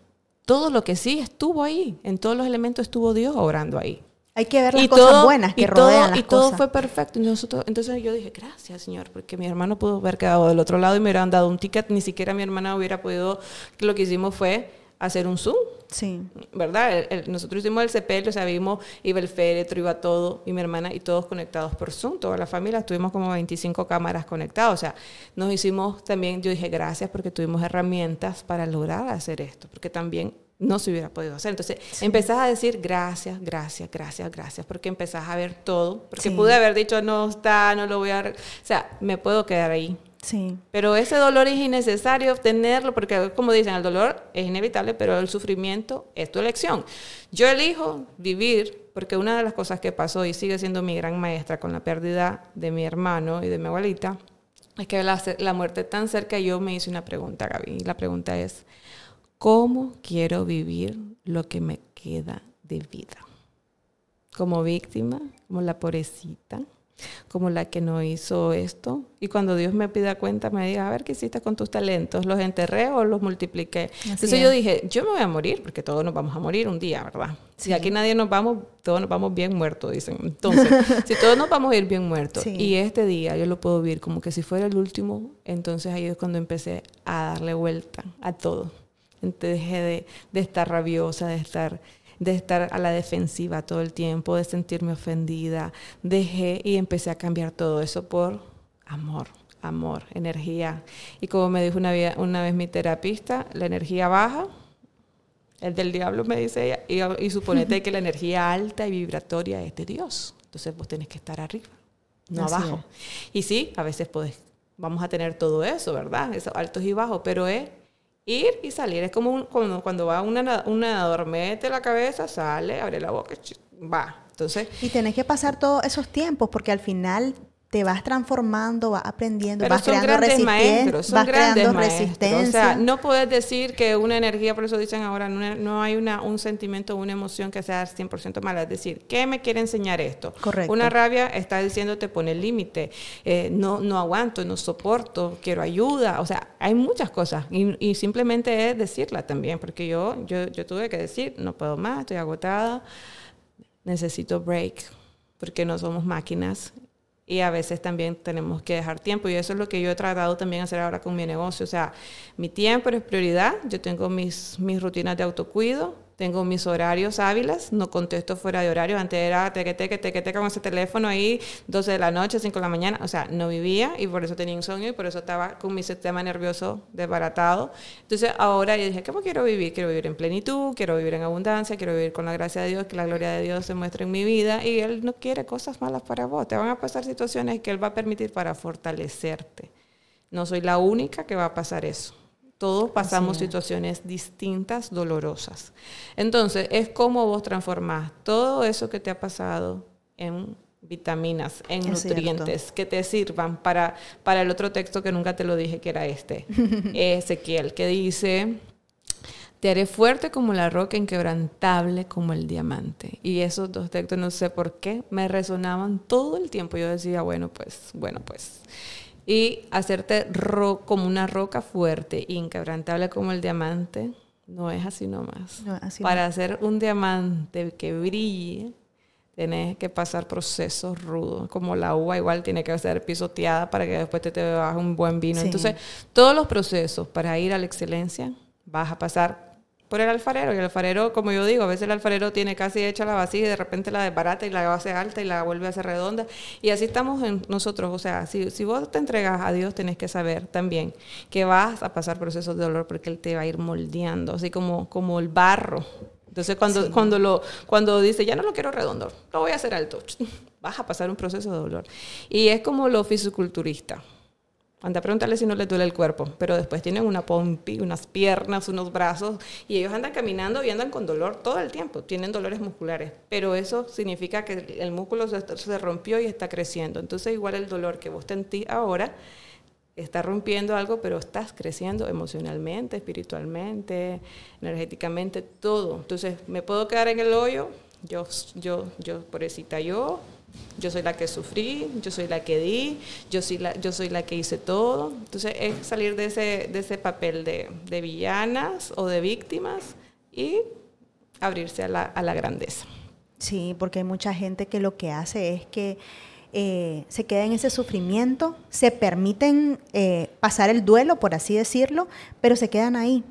todo lo que sí estuvo ahí, en todos los elementos estuvo Dios obrando ahí. Hay que ver las cosas buenas que y rodean todo, Y todo fue perfecto. nosotros, entonces yo dije, gracias, Señor, porque mi hermano pudo haber quedado del otro lado y me hubieran dado un ticket. Ni siquiera mi hermana hubiera podido, lo que hicimos fue hacer un Zoom. Sí. ¿Verdad? nosotros hicimos el sepelio, o sea, vimos, iba el féretro, iba todo, y mi hermana, y todos conectados por Zoom, toda la familia, tuvimos como 25 cámaras conectadas, o sea, nos hicimos también, yo dije, gracias porque tuvimos herramientas para lograr hacer esto, porque también no se hubiera podido hacer. Entonces, empezás a decir gracias, gracias, gracias, gracias, porque empezás a ver todo, porque pude haber dicho, no está, no lo voy a... O sea, me puedo quedar ahí Sí. Pero ese dolor es innecesario tenerlo porque, como dicen, el dolor es inevitable, pero el sufrimiento es tu elección. Yo elijo vivir porque una de las cosas que pasó y sigue siendo mi gran maestra con la pérdida de mi hermano y de mi abuelita es que la, la muerte tan cerca yo me hice una pregunta, Gaby. Y la pregunta es, ¿cómo quiero vivir lo que me queda de vida? Como víctima, como la pobrecita, como la que no hizo esto. Y cuando Dios me pida cuenta, me diga, a ver, ¿qué hiciste con tus talentos? ¿Los enterré o los multipliqué? Entonces yo dije, yo me voy a morir, porque todos nos vamos a morir un día, ¿verdad? Si aquí nadie nos vamos, todos nos vamos bien muertos, dicen. Entonces, *laughs* si todos nos vamos a ir bien muertos, y este día yo lo puedo vivir como que si fuera el último, entonces ahí es cuando empecé a darle vuelta a todo. Entonces dejé de, de estar rabiosa, de estar de estar a la defensiva todo el tiempo, de sentirme ofendida. Dejé y empecé a cambiar todo eso por amor, amor, energía. Y como me dijo una, una vez mi terapista, la energía baja, el del diablo me dice ella, y, suponete que la energía alta y vibratoria es de Dios. Entonces vos tenés que estar arriba, no abajo. Y sí, a veces podés, vamos a tener todo eso, ¿verdad? Esos altos y bajos, pero es ir y salir. Es como cuando, cuando va una, un nadador, mete la cabeza, sale, abre la boca, va. Entonces, y tenés que pasar todos esos tiempos porque al final te vas transformando, vas aprendiendo, vas creando grandes maestros, son grandes resistencia. O sea, no puedes decir que una energía, por eso dicen ahora, no, hay una, un sentimiento, una emoción que sea 100% mala. Es decir, ¿qué me quiere enseñar esto? Correcto. Una rabia está diciéndote, pone el límite, eh, no, no aguanto, no soporto, quiero ayuda. O sea, hay muchas cosas y, simplemente es decirla también, porque yo, yo, yo tuve que decir, no puedo más, estoy agotada, necesito break porque no somos máquinas y a veces también tenemos que dejar tiempo. Y eso es lo que yo he tratado también hacer ahora con mi negocio. O sea, mi tiempo es prioridad, yo tengo mis, mis rutinas de autocuido, tengo mis horarios hábiles, no contesto fuera de horario. Antes era teque, teque, teque, teque con ese teléfono ahí, 12 de la noche, 5 de la mañana. O sea, no vivía y por eso tenía insomnio y por eso estaba con mi sistema nervioso desbaratado. Entonces ahora yo dije, ¿cómo quiero vivir? Quiero vivir en plenitud, quiero vivir en abundancia, quiero vivir con la gracia de Dios, que la gloria de Dios se muestre en mi vida y Él no quiere cosas malas para vos. Te van a pasar situaciones que Él va a permitir para fortalecerte. No soy la única que va a pasar eso. Todos pasamos situaciones distintas, dolorosas. Entonces, es como vos transformás todo eso que te ha pasado en vitaminas, en nutrientes que te sirvan para, para el otro texto que nunca te lo dije que era este, *laughs* Ezequiel, que dice, Te haré fuerte como la roca, inquebrantable como el diamante. Y esos dos textos, no sé por qué, me resonaban todo el tiempo. Yo decía, bueno, pues, bueno, pues. Y hacerte ro como una roca fuerte, inquebrantable como el diamante, no es así nomás. Para hacer un diamante que brille, tienes que pasar procesos rudos, como la uva igual tiene que ser pisoteada para que después te, te un buen vino. Entonces, todos los procesos para ir a la excelencia vas a pasar por el alfarero. Y el alfarero, como yo digo, a veces el alfarero tiene casi hecha la vasija y de repente la desbarata y la hace alta y la vuelve a hacer redonda. Y así estamos en nosotros. O sea, si, si vos te entregas a Dios, tenés que saber también que vas a pasar procesos de dolor porque Él te va a ir moldeando, así como, como el barro. Entonces, cuando, cuando, lo, cuando dice, ya no lo quiero redondo, lo voy a hacer alto, *laughs* vas a pasar un proceso de dolor. Y es como lo fisiculturista. Anda a preguntarle si no le duele el cuerpo, pero después tienen una pompi, unas piernas, unos brazos, y ellos andan caminando y andan con dolor todo el tiempo, tienen dolores musculares, pero eso significa que el músculo se, rompió y está creciendo. Entonces igual el dolor que vos sentís ahora está rompiendo algo, pero estás creciendo emocionalmente, espiritualmente, energéticamente, todo. Entonces, ¿me puedo quedar en el hoyo? Yo, yo, yo, pobrecita yo, yo soy la que sufrí, yo soy la que di, yo soy la, yo soy la que hice todo. Entonces es salir de ese, de ese papel de, villanas o de víctimas y abrirse a la, a la, grandeza. Sí, porque hay mucha gente que lo que hace es que eh, se queda en ese sufrimiento, se permiten eh, pasar el duelo, por así decirlo, pero se quedan ahí.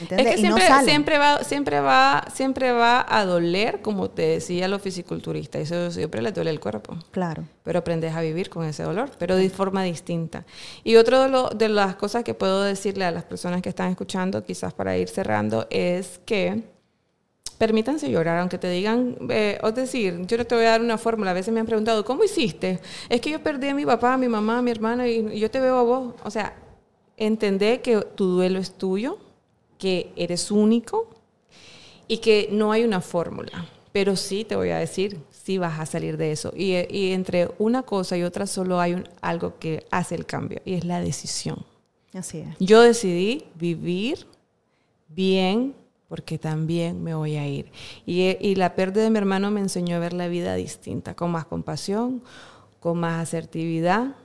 Es que siempre, siempre, va, siempre, va, siempre va a doler, como te decía lo fisiculturista, eso siempre le duele el cuerpo. Claro. Pero aprendes a vivir con ese dolor, pero de forma distinta. Y otra de, lo, de las cosas que puedo decirle a las personas que están escuchando, quizás para ir cerrando, es que permítanse llorar, aunque te digan, eh, decir, yo no te voy a dar una fórmula, a veces me han preguntado, ¿cómo hiciste? Es que yo perdí a mi papá, a mi mamá, a mi hermana y yo te veo a vos. O sea, entender que tu duelo es tuyo, que eres único y que no hay una fórmula. Pero sí te voy a decir, sí vas a salir de eso. Y, entre una cosa y otra solo hay algo que hace el cambio y es la decisión. Así es. Yo decidí vivir bien porque también me voy a ir. Y, y la pérdida de mi hermano me enseñó a ver la vida distinta, con más compasión, con más asertividad.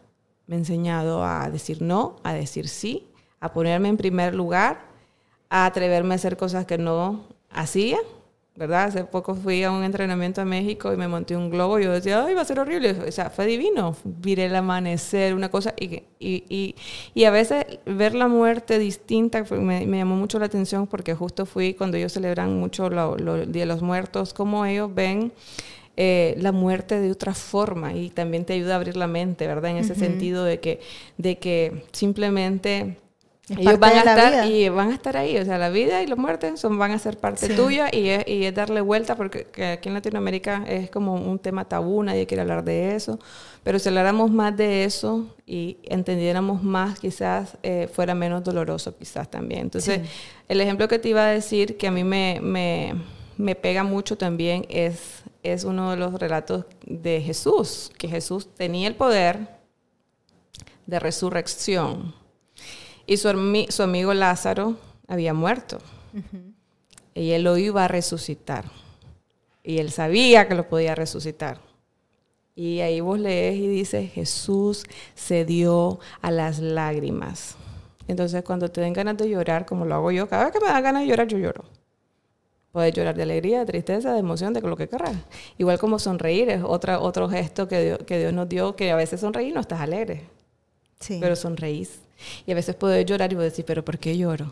Me ha enseñado a decir no, a decir sí, a ponerme en primer lugar a atreverme a hacer cosas que no hacía, ¿verdad? Hace poco fui a un entrenamiento a México y me monté un globo y yo decía, ay, va a ser horrible. O sea, fue divino. Viré el amanecer, una cosa. Y, y, y, a veces ver la muerte distinta me, me, llamó mucho la atención porque justo fui cuando ellos celebran mucho el Día de los Muertos, cómo ellos ven eh, la muerte de otra forma y también te ayuda a abrir la mente, ¿verdad? En ese sentido de que, de que simplemente ellos van a estar y van a estar ahí, o sea, la vida y la muerte son, van a ser parte tuya y es, y es, darle vuelta porque aquí en Latinoamérica es como un tema tabú, nadie quiere hablar de eso, pero si habláramos más de eso y entendiéramos más, quizás eh, fuera menos doloroso, quizás también. Entonces, el ejemplo que te iba a decir que a mí me, me, me pega mucho también es, es uno de los relatos de Jesús, que Jesús tenía el poder de resurrección y su, su amigo Lázaro había muerto. Y él lo iba a resucitar. Y él sabía que lo podía resucitar. Y ahí vos lees y dice, Jesús se dio a las lágrimas. Entonces, cuando te den ganas de llorar, como lo hago yo, cada vez que me da ganas de llorar, yo lloro. Puedes llorar de alegría, de tristeza, de emoción, de lo que querrás. Igual como sonreír es otra, otro gesto que Dios, que Dios nos dio, que a veces sonreír no estás alegre, sí. pero sonreís. Y a veces puedo llorar y voy a decir, pero ¿por qué lloro?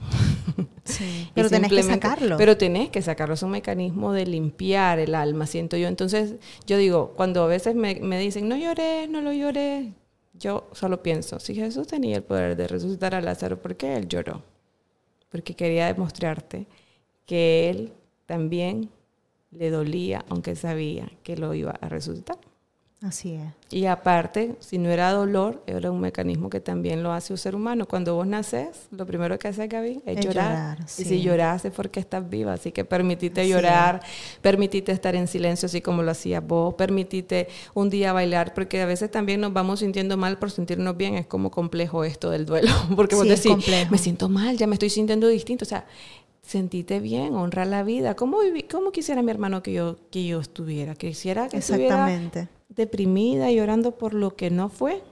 *laughs* *laughs* pero tenés que sacarlo. Pero tenés que sacarlo. Es un mecanismo de limpiar el alma, siento yo. Entonces, yo digo, cuando a veces me, me dicen, no lloré, no lo lloré, yo solo pienso, si Jesús tenía el poder de resucitar a Lázaro, ¿por qué él lloró? Porque quería demostrarte que él también le dolía, aunque sabía que lo iba a resucitar. Así es. Y aparte, si no era dolor, era un mecanismo que también lo hace un ser humano. Cuando vos naces, lo primero que hace Gaby es, llorar. Y si lloras es porque estás viva. Así que permitite llorar, permitite estar en silencio así como lo hacías vos, permitite un día bailar, porque a veces también nos vamos sintiendo mal por sentirnos bien. Es como complejo esto del duelo, *laughs* porque vos decís, me siento mal, ya me estoy sintiendo distinto. O sea, sentite bien, honrar la vida. ¿Cómo, cómo quisiera mi hermano que yo, que yo estuviera? Quisiera que estuviera deprimida llorando por lo que no fue.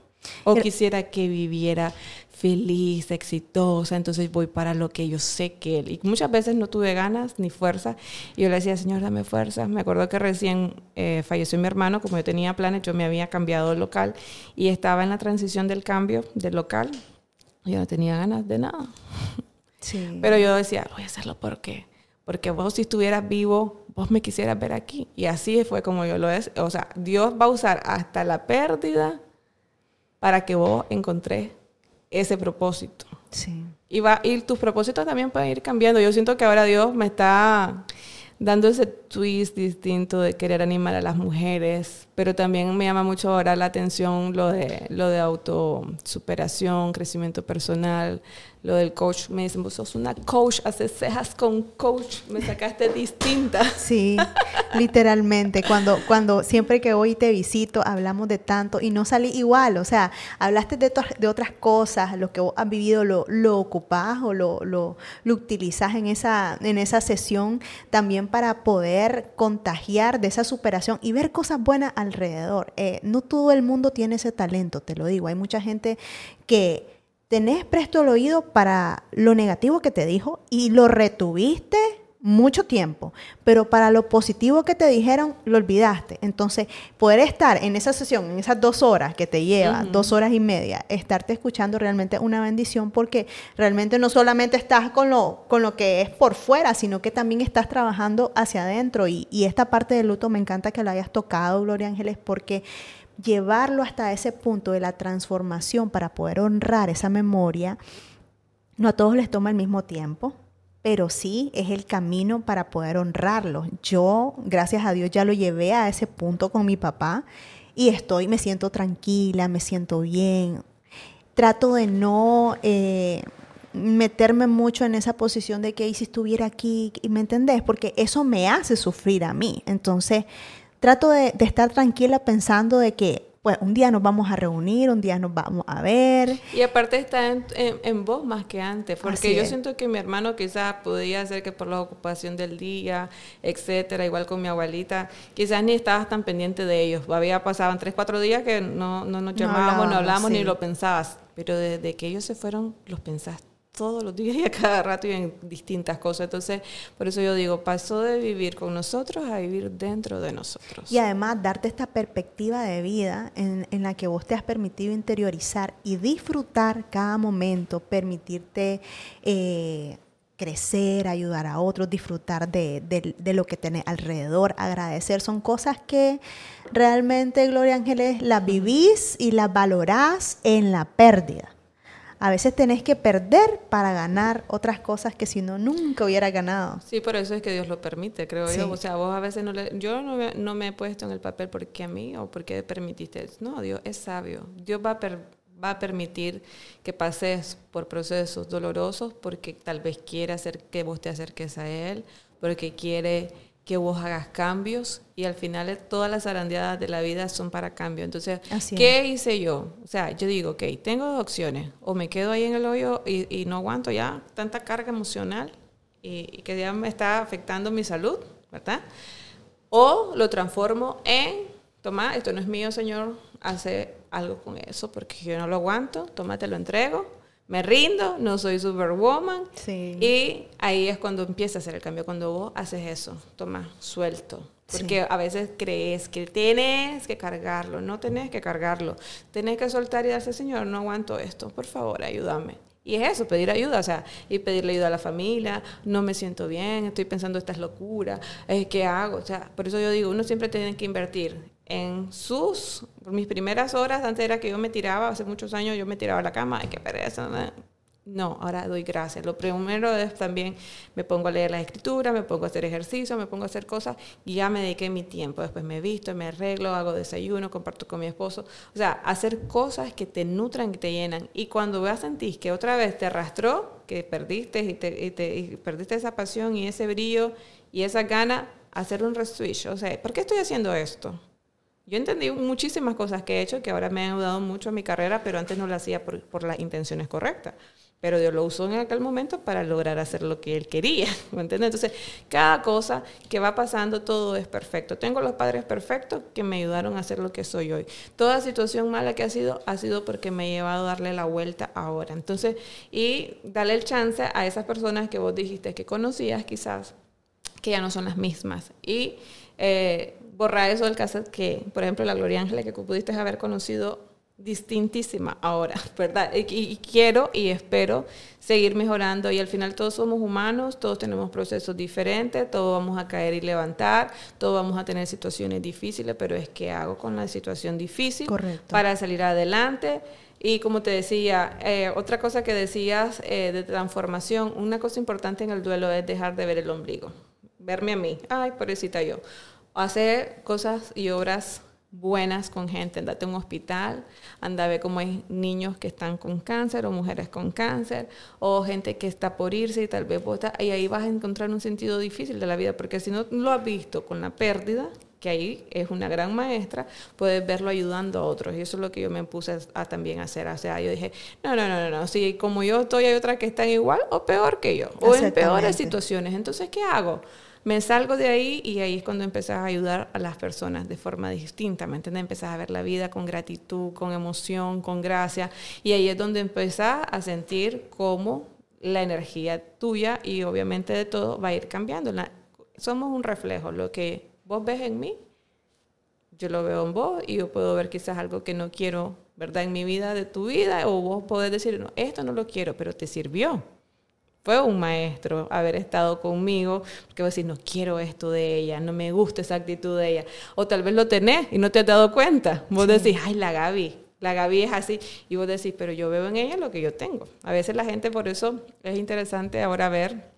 O quisiera que viviera feliz, exitosa, entonces voy para lo que yo sé que él. Y muchas veces no tuve ganas ni fuerza. Y yo le decía, Señor, dame fuerza. Me acuerdo que recién eh, falleció mi hermano, como yo tenía planes, yo me había cambiado de local y estaba en la transición del cambio del local. Yo no tenía ganas de nada. Sí. Pero yo decía, voy a hacerlo porque porque vos si estuvieras vivo, vos me quisieras ver aquí. Y así fue como yo lo es. O sea, Dios va a usar hasta la pérdida para que vos encontrés ese propósito. Sí. Y, va, y tus propósitos también pueden ir cambiando. Yo siento que ahora Dios me está dando ese twist distinto de querer animar a las mujeres, pero también me llama mucho ahora la atención lo de, lo de autosuperación, crecimiento personal, lo del coach, me dicen, vos sos una coach, haces cejas con coach, me sacaste distinta. *laughs* Sí, literalmente, cuando, cuando siempre que voy y te visito, hablamos de tanto y no salí igual, o sea, hablaste de, de otras cosas, lo que vos has vivido lo, lo ocupás o lo, lo, lo utilizás en esa, en esa sesión también para poder contagiar de esa superación y ver cosas buenas alrededor. Eh, no todo el mundo tiene ese talento, te lo digo, hay mucha gente que tenés presto el oído para lo negativo que te dijo y lo retuviste mucho tiempo, pero para lo positivo que te dijeron, lo olvidaste. Entonces, poder estar en esa sesión, en esas dos horas que te lleva, dos horas y media, estarte escuchando realmente una bendición porque realmente no solamente estás con lo, con lo que es por fuera, sino que también estás trabajando hacia adentro. Y, y esta parte del luto me encanta que lo hayas tocado, Gloria Ángeles, porque llevarlo hasta ese punto de la transformación para poder honrar esa memoria, no a todos les toma el mismo tiempo, pero sí es el camino para poder honrarlo. Yo, gracias a Dios, ya lo llevé a ese punto con mi papá y estoy, me siento tranquila, me siento bien. Trato de no eh, meterme mucho en esa posición de que si estuviera aquí, ¿me entendés? Porque eso me hace sufrir a mí. Entonces, trato de, estar tranquila pensando de que pues un día nos vamos a reunir, un día nos vamos a ver. Y aparte está en, en, vos más que antes, porque yo siento que mi hermano quizás podía ser que por la ocupación del día, etcétera, igual con mi abuelita, quizás ni estabas tan pendiente de ellos. Había pasaban tres, cuatro días que no, no nos llamábamos, no hablábamos, ni lo pensabas, pero desde que ellos se fueron, los pensaste todos los días y a cada rato y en distintas cosas. Entonces, por eso yo digo, pasó de vivir con nosotros a vivir dentro de nosotros. Y además, darte esta perspectiva de vida en, la que vos te has permitido interiorizar y disfrutar cada momento, permitirte... Eh, crecer, ayudar a otros, disfrutar de, de, lo que tenés alrededor, agradecer. Son cosas que realmente, Gloria Ángeles, las vivís y las valorás en la pérdida a veces tenés que perder para ganar otras cosas que si no nunca hubiera ganado. Sí, por eso es que Dios lo permite, creo yo. O sea, vos a veces no le, yo no me, no me, he puesto en el papel porque a mí o porque permitiste. No, Dios es sabio. Dios va a, va a permitir que pases por procesos dolorosos porque tal vez quiere hacer que vos te acerques a Él, porque quiere que vos hagas cambios y al final todas las arandeadas de la vida son para cambio. Entonces, ¿qué hice yo? O sea, yo digo, ok, tengo dos opciones. O me quedo ahí en el hoyo y, no aguanto ya tanta carga emocional y, que ya me está afectando mi salud, ¿verdad? O lo transformo en, toma, esto no es mío, Señor, hace algo con eso porque yo no lo aguanto, toma, te lo entrego me rindo, no soy superwoman. Sí. Y ahí es cuando empieza a hacer el cambio, cuando vos haces eso, toma, suelto. Porque a veces crees que tienes que cargarlo, no tenés que cargarlo. Tenés que soltar y darse, Señor, no aguanto esto, por favor, ayúdame. Y es eso, pedir ayuda, o sea, y pedirle ayuda a la familia, no me siento bien, estoy pensando estas locuras, eh, ¿qué hago? O sea, por eso yo digo, uno siempre tiene que invertir en sus, mis primeras horas, antes era que yo me tiraba, hace muchos años yo me tiraba a la cama, ay, qué pereza, no, ahora doy gracias. Lo primero es también me pongo a leer la escritura, me pongo a hacer ejercicio, me pongo a hacer cosas y ya me dediqué mi tiempo. Después me visto, me arreglo, hago desayuno, comparto con mi esposo. O sea, hacer cosas que te nutran, que te llenan. Y cuando a sentir que otra vez te arrastró, que perdiste y, te, y, te, y perdiste esa pasión y ese brillo y esa gana, hacer un reswitch. O sea, ¿por qué estoy haciendo esto? Yo entendí muchísimas cosas que he hecho que ahora me han ayudado mucho a mi carrera, pero antes no lo hacía por, las intenciones correctas. pero Dios lo usó en aquel momento para lograr hacer lo que él quería, *laughs* ¿me entiendes? Entonces, cada cosa que va pasando, todo es perfecto. Tengo los padres perfectos que me ayudaron a hacer lo que soy hoy. Toda situación mala que ha sido, ha sido porque me he llevado a darle la vuelta ahora. Entonces, y darle el chance a esas personas que vos dijiste que conocías quizás, que ya no son las mismas. Y eh, borrar eso del caso que, por ejemplo, la Gloria Ángela que pudiste haber conocido distintísima ahora, *laughs* ¿verdad? Y, quiero y espero seguir mejorando y al final todos somos humanos, todos tenemos procesos diferentes, todos vamos a caer y levantar, todos vamos a tener situaciones difíciles, pero es que hago con la situación difícil para salir adelante. Y como te decía, eh, otra cosa que decías eh, de transformación, una cosa importante en el duelo es dejar de ver el ombligo, verme a mí, ay, pobrecita yo, hacer cosas y obras buenas con gente, andate a un hospital, anda a ver cómo hay niños que están con cáncer o mujeres con cáncer o gente que está por irse y tal vez vos y ahí vas a encontrar un sentido difícil de la vida porque si no lo has visto con la pérdida que ahí es una gran maestra, puedes verlo ayudando a otros. Y eso es lo que yo me puse a, también hacer. O sea, yo dije, no, no, no, no, si como yo estoy, hay otras que están igual o peor que yo, o en peores situaciones. Entonces, ¿qué hago? Me salgo de ahí y ahí es cuando empezás a ayudar a las personas de forma distinta, ¿me entiendes? Empezás a ver la vida con gratitud, con emoción, con gracia y ahí es donde empezás a sentir cómo la energía tuya y obviamente de todo va a ir cambiando. somos un reflejo, lo que vos ves en mí, yo lo veo en vos y yo puedo ver quizás algo que no quiero, ¿verdad? En mi vida, de tu vida, o vos podés decir, no, esto no lo quiero, pero te sirvió fue un maestro haber estado conmigo, porque vos decís, no quiero esto de ella, no me gusta esa actitud de ella. O tal vez lo tenés y no te has dado cuenta. Vos decís, ay, la Gaby, la Gaby es así. Y vos decís, pero yo veo en ella lo que yo tengo. A veces la gente, por eso es interesante ahora ver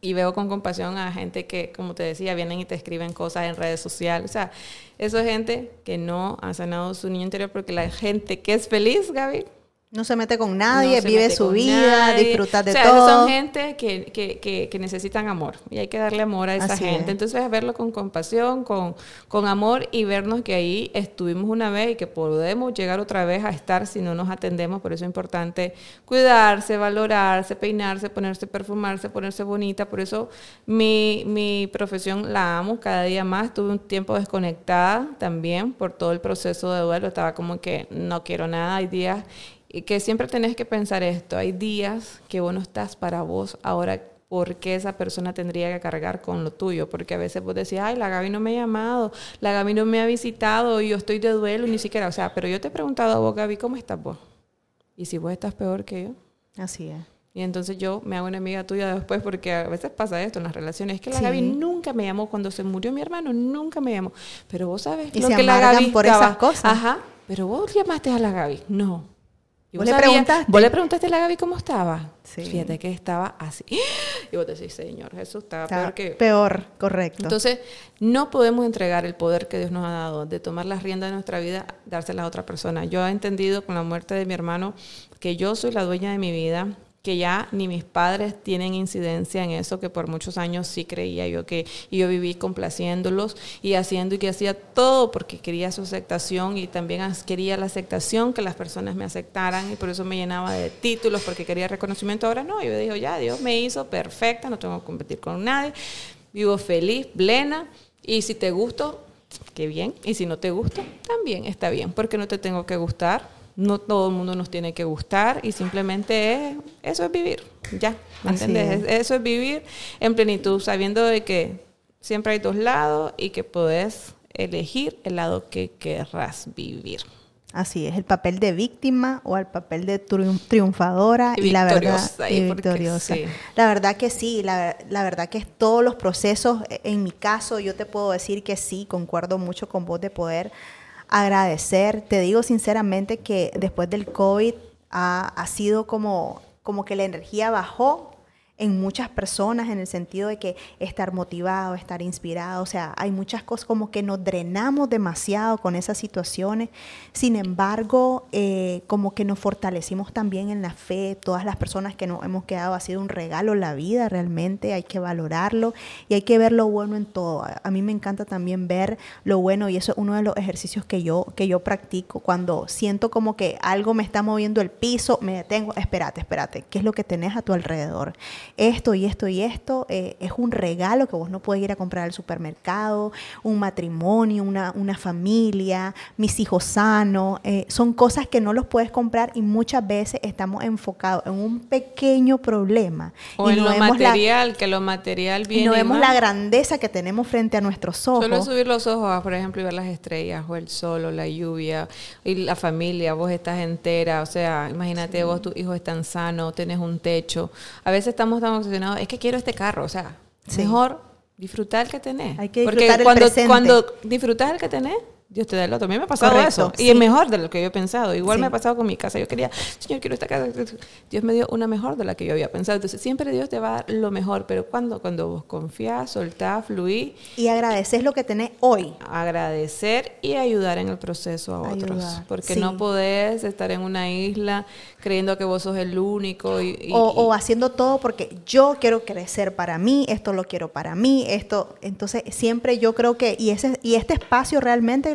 y veo con compasión a gente que, como te decía, vienen y te escriben cosas en redes sociales. O sea, eso es gente que no ha sanado su niño interior porque la gente que es feliz, Gaby, no se mete con nadie, vive su vida, disfruta de o sea, todo. Son gente que, que, que, necesitan amor y hay que darle amor a esa gente. Entonces, verlo con compasión, con, con amor y vernos que ahí estuvimos una vez y que podemos llegar otra vez a estar si no nos atendemos. Por eso es importante cuidarse, valorarse, peinarse, ponerse, perfumarse, ponerse bonita. Por eso mi, mi profesión la amo cada día más. Tuve un tiempo desconectada también por todo el proceso de duelo. Estaba como que no quiero nada. Hay días y que siempre tenés que pensar esto, hay días que vos no estás para vos, ahora ¿por qué esa persona tendría que cargar con lo tuyo? Porque a veces vos decís, ay, la Gaby no me ha llamado, la Gaby no me ha visitado, y yo estoy de duelo, ni siquiera, o sea, pero yo te he preguntado a vos, Gaby, ¿cómo estás vos? Y si vos estás peor que yo. Así es. Y entonces yo me hago una amiga tuya después porque a veces pasa esto en las relaciones. Es que la Gaby nunca me llamó cuando se murió mi hermano, nunca me llamó. Pero vos sabes lo que la Gaby por esas cosas. Ajá. Pero vos llamaste a la Gaby. No. ¿Y vos, le preguntaste? ¿Vos le preguntaste a la Gaby cómo estaba? Sí. Fíjate que estaba así. *gasps* Y vos decís, Señor Jesús, estaba, peor que... Peor, correcto. Entonces, no podemos entregar el poder que Dios nos ha dado de tomar las riendas de nuestra vida, dársela a otra persona. Yo he entendido con la muerte de mi hermano que yo soy la dueña de mi vida, que ya ni mis padres tienen incidencia en eso, que por muchos años sí creía yo que y yo viví complaciéndolos y haciendo y que hacía todo porque quería su aceptación y también quería la aceptación, que las personas me aceptaran y por eso me llenaba de títulos porque quería reconocimiento. Ahora no, yo digo, ya, Dios me hizo perfecta, no tengo que competir con nadie, vivo feliz, plena y si te gusto, qué bien, y si no te gusto, también está bien, porque no te tengo que gustar no todo el mundo nos tiene que gustar y simplemente eso es vivir, ya, ¿me entiendes? Eso es vivir en plenitud, sabiendo de que siempre hay dos lados y que puedes elegir el lado que querrás vivir. Así es, el papel de víctima o el papel de triunfadora y, la verdad victoriosa. La verdad que sí, la, la, verdad que todos los procesos, en mi caso yo te puedo decir que sí, concuerdo mucho con vos de poder agradecer. Te digo sinceramente que después del COVID ha, sido como, como que la energía bajó en muchas personas en el sentido de que estar motivado, estar inspirado, o sea, hay muchas cosas como que nos drenamos demasiado con esas situaciones, sin embargo, eh, como que nos fortalecimos también en la fe, todas las personas que nos hemos quedado ha sido un regalo la vida realmente, hay que valorarlo y hay que ver lo bueno en todo. A mí me encanta también ver lo bueno y eso es uno de los ejercicios que yo, que yo practico cuando siento como que algo me está moviendo el piso, me detengo, espérate, espérate, ¿qué es lo que tenés a tu alrededor? Esto y esto y esto eh, es un regalo que vos no puedes ir a comprar al supermercado, un matrimonio, una, una familia, mis hijos sanos, eh, son cosas que no los puedes comprar y muchas veces estamos enfocados en un pequeño problema. O y en no lo vemos la- material, que lo material viene y no vemos la grandeza que tenemos frente a nuestros ojos. Solo subir los ojos, por ejemplo, y ver las estrellas, o el sol, o la lluvia, y la familia, vos estás entera, o sea, imagínate, vos, tus hijos están sanos, tenés un techo. A veces estamos tan obsesionados, es que quiero este carro, o sea, Sí. mejor disfrutar el que tenés. Hay que Porque disfrutar el cuando, presente. cuando disfrutas el que tenés, Dios te da el otro. A mí me ha pasado Correcto, eso. Y es mejor de lo que yo he pensado. Igual Sí. me ha pasado con mi casa. Yo quería, Señor, quiero esta casa. Dios me dio una mejor de la que yo había pensado. Entonces, siempre Dios te va a dar lo mejor. Pero cuando, cuando vos confías, soltás, fluís, Y agradeces lo que tenés hoy. agradecer y ayudar en el proceso a otros. Porque sí. no podés estar en una isla creyendo que vos sos el único. Y, y- o, o haciendo todo porque yo quiero crecer para mí, esto lo quiero para mí, esto, entonces siempre yo creo que, y, ese, y este espacio realmente,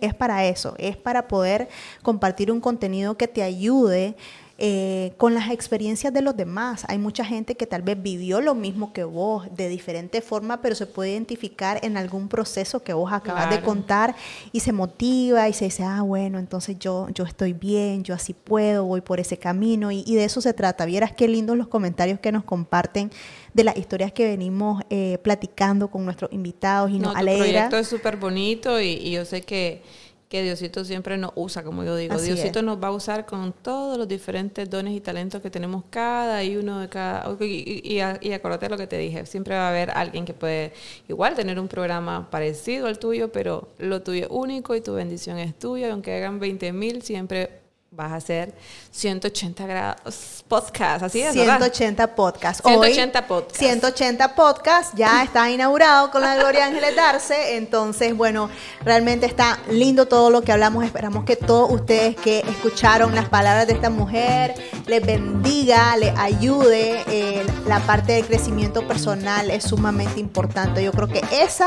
Es para eso, es para poder compartir un contenido que te ayude eh, con las experiencias de los demás. Hay mucha gente que tal vez vivió lo mismo que vos, de diferente forma, pero se puede identificar en algún proceso que vos acabas de contar y se motiva y se dice, ah, bueno, entonces yo, yo estoy bien, yo así puedo, voy por ese camino y, y de eso se trata. Vieras qué lindos los comentarios que nos comparten de las historias que venimos eh, platicando con nuestros invitados y no, nos tu alegra. proyecto es súper bonito y, y yo sé que, que Diosito siempre nos usa, como yo digo. Así Diosito es. nos va a usar con todos los diferentes dones y talentos que tenemos cada y uno de cada. Y, y, y acuérdate lo que te dije, siempre va a haber alguien que puede igual tener un programa parecido al tuyo, pero lo tuyo es único y tu bendición es tuya. Y aunque hagan 20 mil, siempre vas a hacer 180 grados podcast. Así es, ¿verdad? 180 podcasts. 180 podcasts. 180 podcasts. Ya está inaugurado con la Gloria Ángeles Darce. Entonces, bueno, realmente está lindo todo lo que hablamos. Esperamos que todos ustedes que escucharon las palabras de esta mujer les bendiga, les ayude. Eh, la parte del crecimiento personal es sumamente importante. Yo creo que esa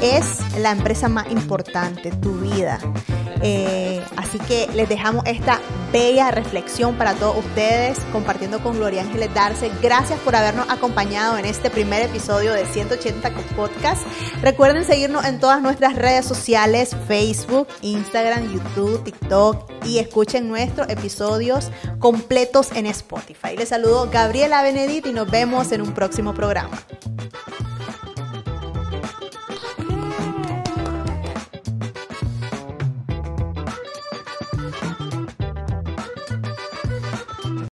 es la empresa más importante, tu vida. Eh, así que les dejamos esta bella reflexión para todos ustedes, compartiendo con Gloria Ángeles Darce. Gracias por habernos acompañado en este primer episodio de 180 Podcast. Recuerden seguirnos en todas nuestras redes sociales, Facebook, Instagram, YouTube, TikTok y escuchen nuestros episodios completos en Spotify. Les saludo Gabriela Benedit y nos vemos en un próximo programa.